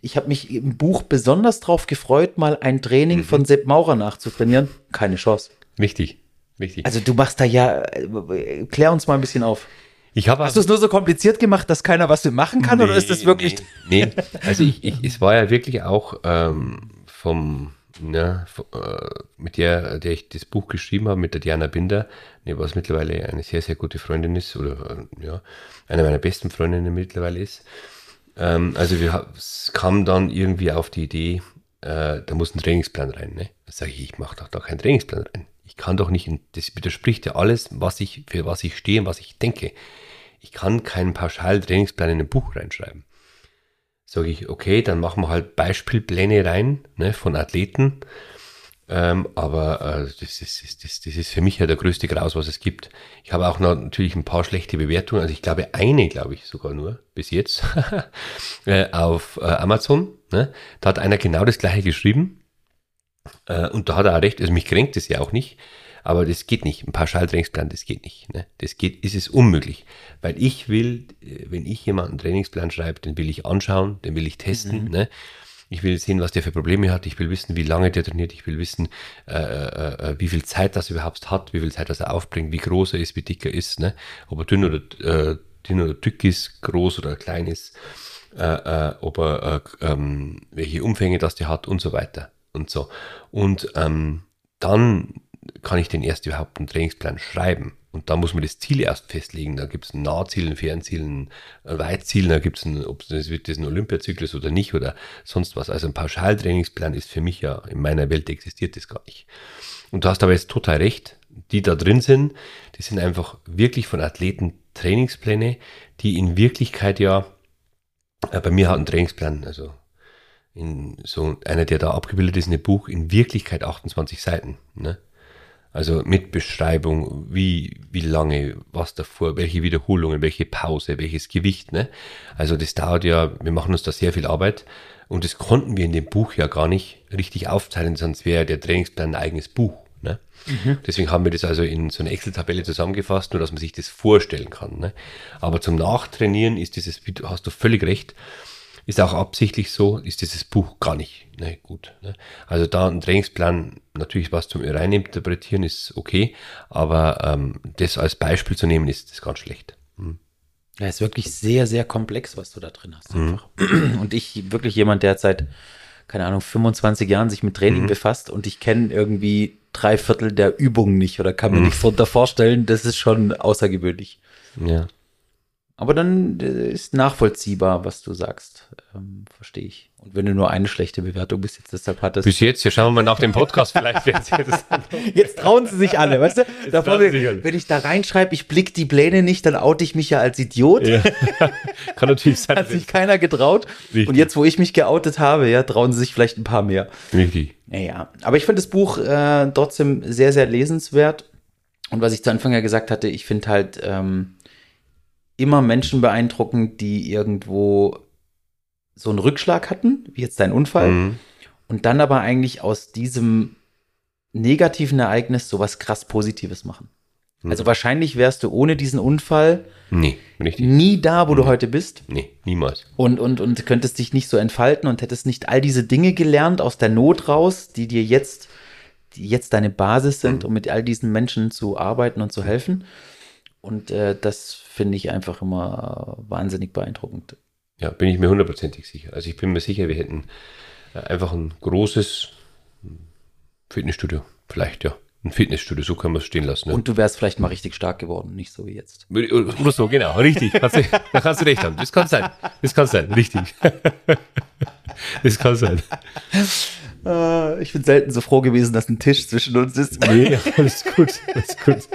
A: Ich habe mich im Buch besonders drauf gefreut, mal ein Training
B: Mhm.
A: von Sepp Maurer nachzutrainieren. Keine Chance.
B: Richtig, richtig.
A: Also du machst da ja, äh, klär uns mal ein bisschen auf.
B: Ich habe
A: Hast du es nur so kompliziert gemacht, dass keiner was machen kann, oder ist das wirklich?
B: Nee, nee. also ich, ich, es war ja wirklich auch ähm, vom, ja, v- äh, mit der, der ich das Buch geschrieben habe, mit der Diana Binder, ne, was mittlerweile eine sehr, sehr gute Freundin ist, oder äh, ja, eine meiner besten Freundinnen mittlerweile ist. Ähm, also wir, kam dann irgendwie auf die Idee, äh, da muss ein Trainingsplan rein. Ne? Da sage ich, ich mache doch da keinen Trainingsplan rein. Ich kann doch nicht, in, das widerspricht ja alles, was ich, für was ich stehe und was ich denke. Ich kann keinen Pauschal-Trainingsplan in ein Buch reinschreiben. Sage ich, okay, dann machen wir halt Beispielpläne rein ne, von Athleten. Ähm, aber äh, das, ist, das, das, das ist für mich ja der größte Graus, was es gibt. Ich habe auch natürlich ein paar schlechte Bewertungen. Also ich glaube, eine, glaube ich sogar nur, bis jetzt, äh, auf äh, Amazon. Ne? Da hat einer genau das gleiche geschrieben. Äh, und da hat er auch recht. Also mich kränkt es ja auch nicht. Aber das geht nicht. Ein Pauschaltrainingsplan, das geht nicht. Ne? Das geht, ist es unmöglich. Weil ich will, äh, wenn ich jemanden einen Trainingsplan schreibe, den will ich anschauen, den will ich testen. Ne? Ich will sehen, was der für Probleme hat. Ich will wissen, wie lange der trainiert. Ich will wissen, äh, äh, äh, wie viel Zeit das überhaupt hat, wie viel Zeit das er aufbringt, wie groß er ist, wie dick er ist, ne? ob er dünn oder, äh, dünn oder dick ist, groß oder klein ist, äh, äh, ob er, äh, ähm, welche Umfänge das der hat und so weiter und so. Und ähm, dann kann ich den erst überhaupt einen Trainingsplan schreiben. Und da muss man das Ziel erst festlegen. Da gibt es ein Nahziel, ein Fernziel, ein Weitziel. Da gibt es ein, ob das wird das ein Olympiazyklus oder nicht oder sonst was. Also ein Pauschaltrainingsplan ist für mich ja, in meiner Welt existiert das gar nicht. Und du hast aber jetzt total recht. Die da drin sind, die sind einfach wirklich von Athleten Trainingspläne, die in Wirklichkeit ja, äh, bei mir hat ein Trainingsplan, also in so einer, der da abgebildet ist in dem Buch, in Wirklichkeit 28 Seiten. Ne? Also mit Beschreibung, wie, wie lange, was davor, welche Wiederholungen, welche Pause, welches Gewicht. Ne? Also das dauert ja, wir machen uns da sehr viel Arbeit und das konnten wir in dem Buch ja gar nicht richtig aufteilen, sonst wäre der Trainingsplan ein eigenes Buch. Ne? Deswegen haben wir das also in so eine Excel-Tabelle zusammengefasst, nur dass man sich das vorstellen kann. Ne? Aber zum Nachtrainieren ist dieses, wie du- hast du völlig recht, ist auch absichtlich so, ist dieses Buch gar nicht ne, gut. Ne? Also da ein Trainingsplan, natürlich was zum Reininterpretieren ist okay, aber ähm, das als Beispiel zu nehmen, ist das ganz schlecht.
A: Ja, ist wirklich sehr, sehr komplex, was du da drin hast.
B: Mhm.
A: Einfach. Und ich wirklich jemand, der seit, keine Ahnung, 25 Jahren sich mit
B: Mhm.
A: Training befasst und ich kenne irgendwie drei Viertel der Übungen nicht oder kann mir
B: Mhm.
A: nichts darunter vorstellen. Das ist schon außergewöhnlich.
B: Ja.
A: Aber dann äh, ist nachvollziehbar, was du sagst. Ähm, Verstehe ich. Und wenn du nur eine schlechte Bewertung bis jetzt deshalb hattest.
B: Bis jetzt, ja, schauen wir mal nach dem Podcast, vielleicht das
A: Jetzt trauen sie sich alle, weißt du? Davor, wenn ich da reinschreibe, ich blick die Pläne nicht, dann oute ich mich ja als Idiot.
B: ja. Kann natürlich sein.
A: Hat sich keiner getraut.
B: Richtig.
A: Und jetzt, wo ich mich geoutet habe, ja, trauen sie sich vielleicht ein paar mehr.
B: Richtig.
A: Naja, aber ich finde das Buch äh, trotzdem sehr, sehr lesenswert. Und was ich zu Anfang ja gesagt hatte, ich finde halt ähm, immer Menschen beeindruckend, die irgendwo so einen Rückschlag hatten, wie jetzt dein Unfall,
B: Mhm.
A: und dann aber eigentlich aus diesem negativen Ereignis sowas krass Positives machen.
B: Mhm.
A: Also wahrscheinlich wärst du ohne diesen Unfall
B: Nee,
A: nie da, wo
B: Mhm.
A: du heute bist.
B: Nee, niemals.
A: Und, und, und könntest dich nicht so entfalten und hättest nicht all diese Dinge gelernt aus der Not raus, die dir jetzt, die jetzt deine Basis sind,
B: Mhm.
A: um mit all diesen Menschen zu arbeiten und zu helfen. Und äh, das finde ich einfach immer wahnsinnig beeindruckend.
B: Ja, bin ich mir hundertprozentig sicher. Also ich bin mir sicher, wir hätten äh, einfach ein großes Fitnessstudio. Vielleicht, ja. Ein Fitnessstudio, so kann man es stehen lassen. Ne?
A: Und du wärst vielleicht mal richtig stark geworden, nicht so wie jetzt.
B: Oder so, genau, richtig. Kannst du, da kannst du recht haben. Das kann sein. Das kann sein, richtig. Das kann sein.
A: Äh, ich bin selten so froh gewesen, dass ein Tisch zwischen uns ist.
B: Nee, alles gut, alles gut.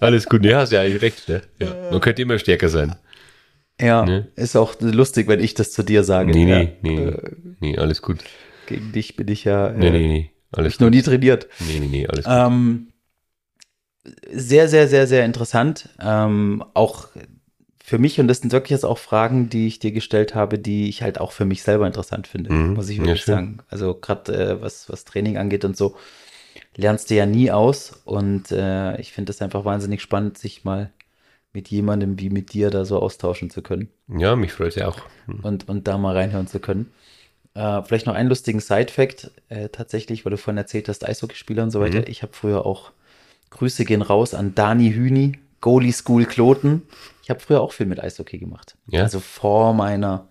B: Alles gut. Nee, hast ja eigentlich recht. Ne? Ja. Man könnte immer stärker sein.
A: Ja,
B: Ne?
A: ist auch lustig, wenn ich das zu dir sage.
B: Nee, nee, nee, nee, alles gut.
A: Gegen dich bin ich ja äh,
B: Nee, nee, nee, alles
A: noch
B: gut.
A: nie trainiert.
B: Nee, nee, nee, alles gut.
A: Ähm, sehr, sehr, sehr, sehr interessant. Ähm, auch für mich, und das sind wirklich jetzt auch Fragen, die ich dir gestellt habe, die ich halt auch für mich selber interessant finde,
B: Mhm.
A: muss ich
B: Ja,
A: wirklich
B: schön.
A: sagen. Also gerade äh, was, was Training angeht und so. lernst du ja nie aus. Und äh, ich finde es einfach wahnsinnig spannend, sich mal mit jemandem wie mit dir da so austauschen zu können.
B: Ja, mich freut es auch.
A: Und, und da mal reinhören zu können. Äh, vielleicht noch einen lustigen Side-Fact, äh, tatsächlich, weil du vorhin erzählt hast, Eishockeyspieler und so weiter.
B: Mhm.
A: Ich habe früher auch, Grüße gehen raus an Dani Hüni, Goalie School Kloten. Ich habe früher auch viel mit Eishockey gemacht.
B: Ja.
A: Also vor meiner,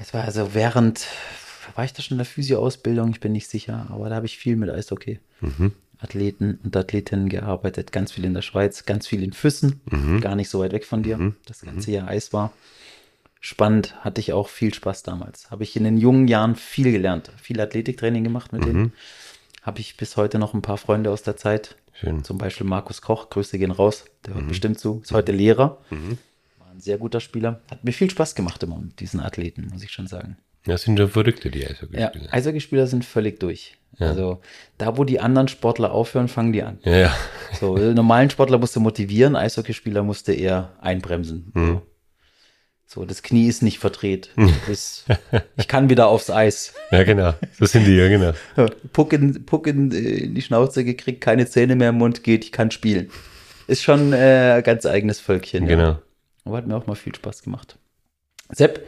A: es war also während, war ich da schon in der Physio-Ausbildung? Ich bin nicht sicher, aber da habe ich viel mit Eishockey.
B: Mhm.
A: Athleten und Athletinnen gearbeitet, ganz viel in der Schweiz, ganz viel in Füssen,
B: Mhm.
A: gar nicht so weit weg von dir, das ganze Jahr Eis war. Spannend, hatte ich auch viel Spaß damals. Habe ich in den jungen Jahren viel gelernt, viel Athletiktraining gemacht mit denen. Habe ich bis heute noch ein paar Freunde aus der Zeit,
B: Schön.
A: zum Beispiel Markus Koch, Grüße gehen raus, der hört bestimmt zu, ist heute Lehrer, war ein sehr guter Spieler. Hat mir viel Spaß gemacht immer mit diesen Athleten, muss ich schon sagen.
B: Ja, sind schon Verrückte, die
A: Ja,
B: Eishockeyspieler.
A: Eishockeyspieler sind völlig durch. Also da, wo die anderen Sportler aufhören, fangen die an.
B: Ja, ja.
A: So, normalen Sportler musst du motivieren, Eishockeyspieler musst du eher einbremsen.
B: Mhm.
A: So, das Knie ist nicht verdreht. Das, ich kann wieder aufs Eis.
B: Ja, genau. So sind die, ja, genau.
A: Puck in, Puck in, äh, in die Schnauze gekriegt, keine Zähne mehr im Mund, geht, ich kann spielen. Ist schon äh, ein ganz eigenes Völkchen. Ja.
B: Genau.
A: Aber hat mir auch mal viel Spaß gemacht. Sepp,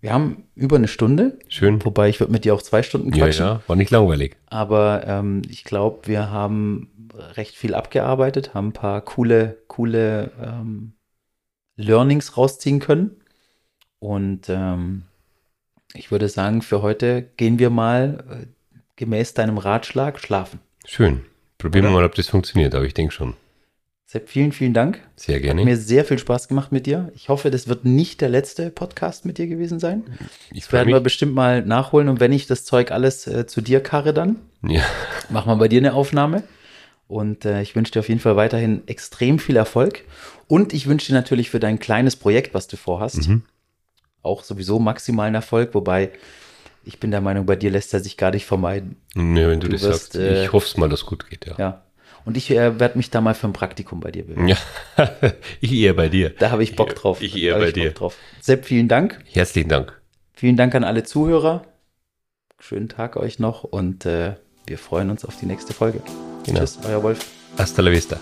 A: wir haben über eine Stunde.
B: Schön.
A: Wobei ich würde mit dir auch zwei Stunden
B: Ja,
A: quatschen.
B: ja, war nicht langweilig.
A: Aber ähm, ich glaube, wir haben recht viel abgearbeitet, haben ein paar coole, coole ähm, Learnings rausziehen können. Und ähm, ich würde sagen, für heute gehen wir mal äh, gemäß deinem Ratschlag schlafen.
B: Schön. Probieren wir mal, ob das funktioniert, aber ich denke schon.
A: Sepp, vielen, vielen Dank.
B: Sehr
A: Hat
B: gerne.
A: mir sehr viel Spaß gemacht mit dir. Ich hoffe, das wird nicht der letzte Podcast mit dir gewesen sein.
B: Ich
A: Das werden wir
B: mich.
A: bestimmt mal nachholen. Und wenn ich das Zeug alles äh, zu dir karre dann,
B: Ja,
A: machen wir bei dir eine Aufnahme. Und äh, ich wünsche dir auf jeden Fall weiterhin extrem viel Erfolg. Und ich wünsche dir natürlich für dein kleines Projekt, was du vorhast,
B: Mhm.
A: Auch sowieso maximalen Erfolg. Wobei ich bin der Meinung, bei dir lässt er sich gar nicht vermeiden.
B: ja wenn du,
A: Du
B: das
A: wirst,
B: sagst.
A: äh,
B: ich hoffe es mal, dass es gut geht, ja.
A: Ja. Und ich äh, werde mich da mal für ein Praktikum bei dir bewerben.
B: Ja, ich eher bei dir.
A: Da habe ich Bock drauf.
B: Ich eher
A: Da hab
B: bei
A: ich Bock
B: dir.
A: Drauf. Sepp, vielen Dank.
B: Herzlichen Dank.
A: Vielen Dank an alle Zuhörer. Schönen Tag euch noch und äh, wir freuen uns auf die nächste Folge.
B: Genau.
A: Tschüss, euer Wolf.
B: Hasta la vista.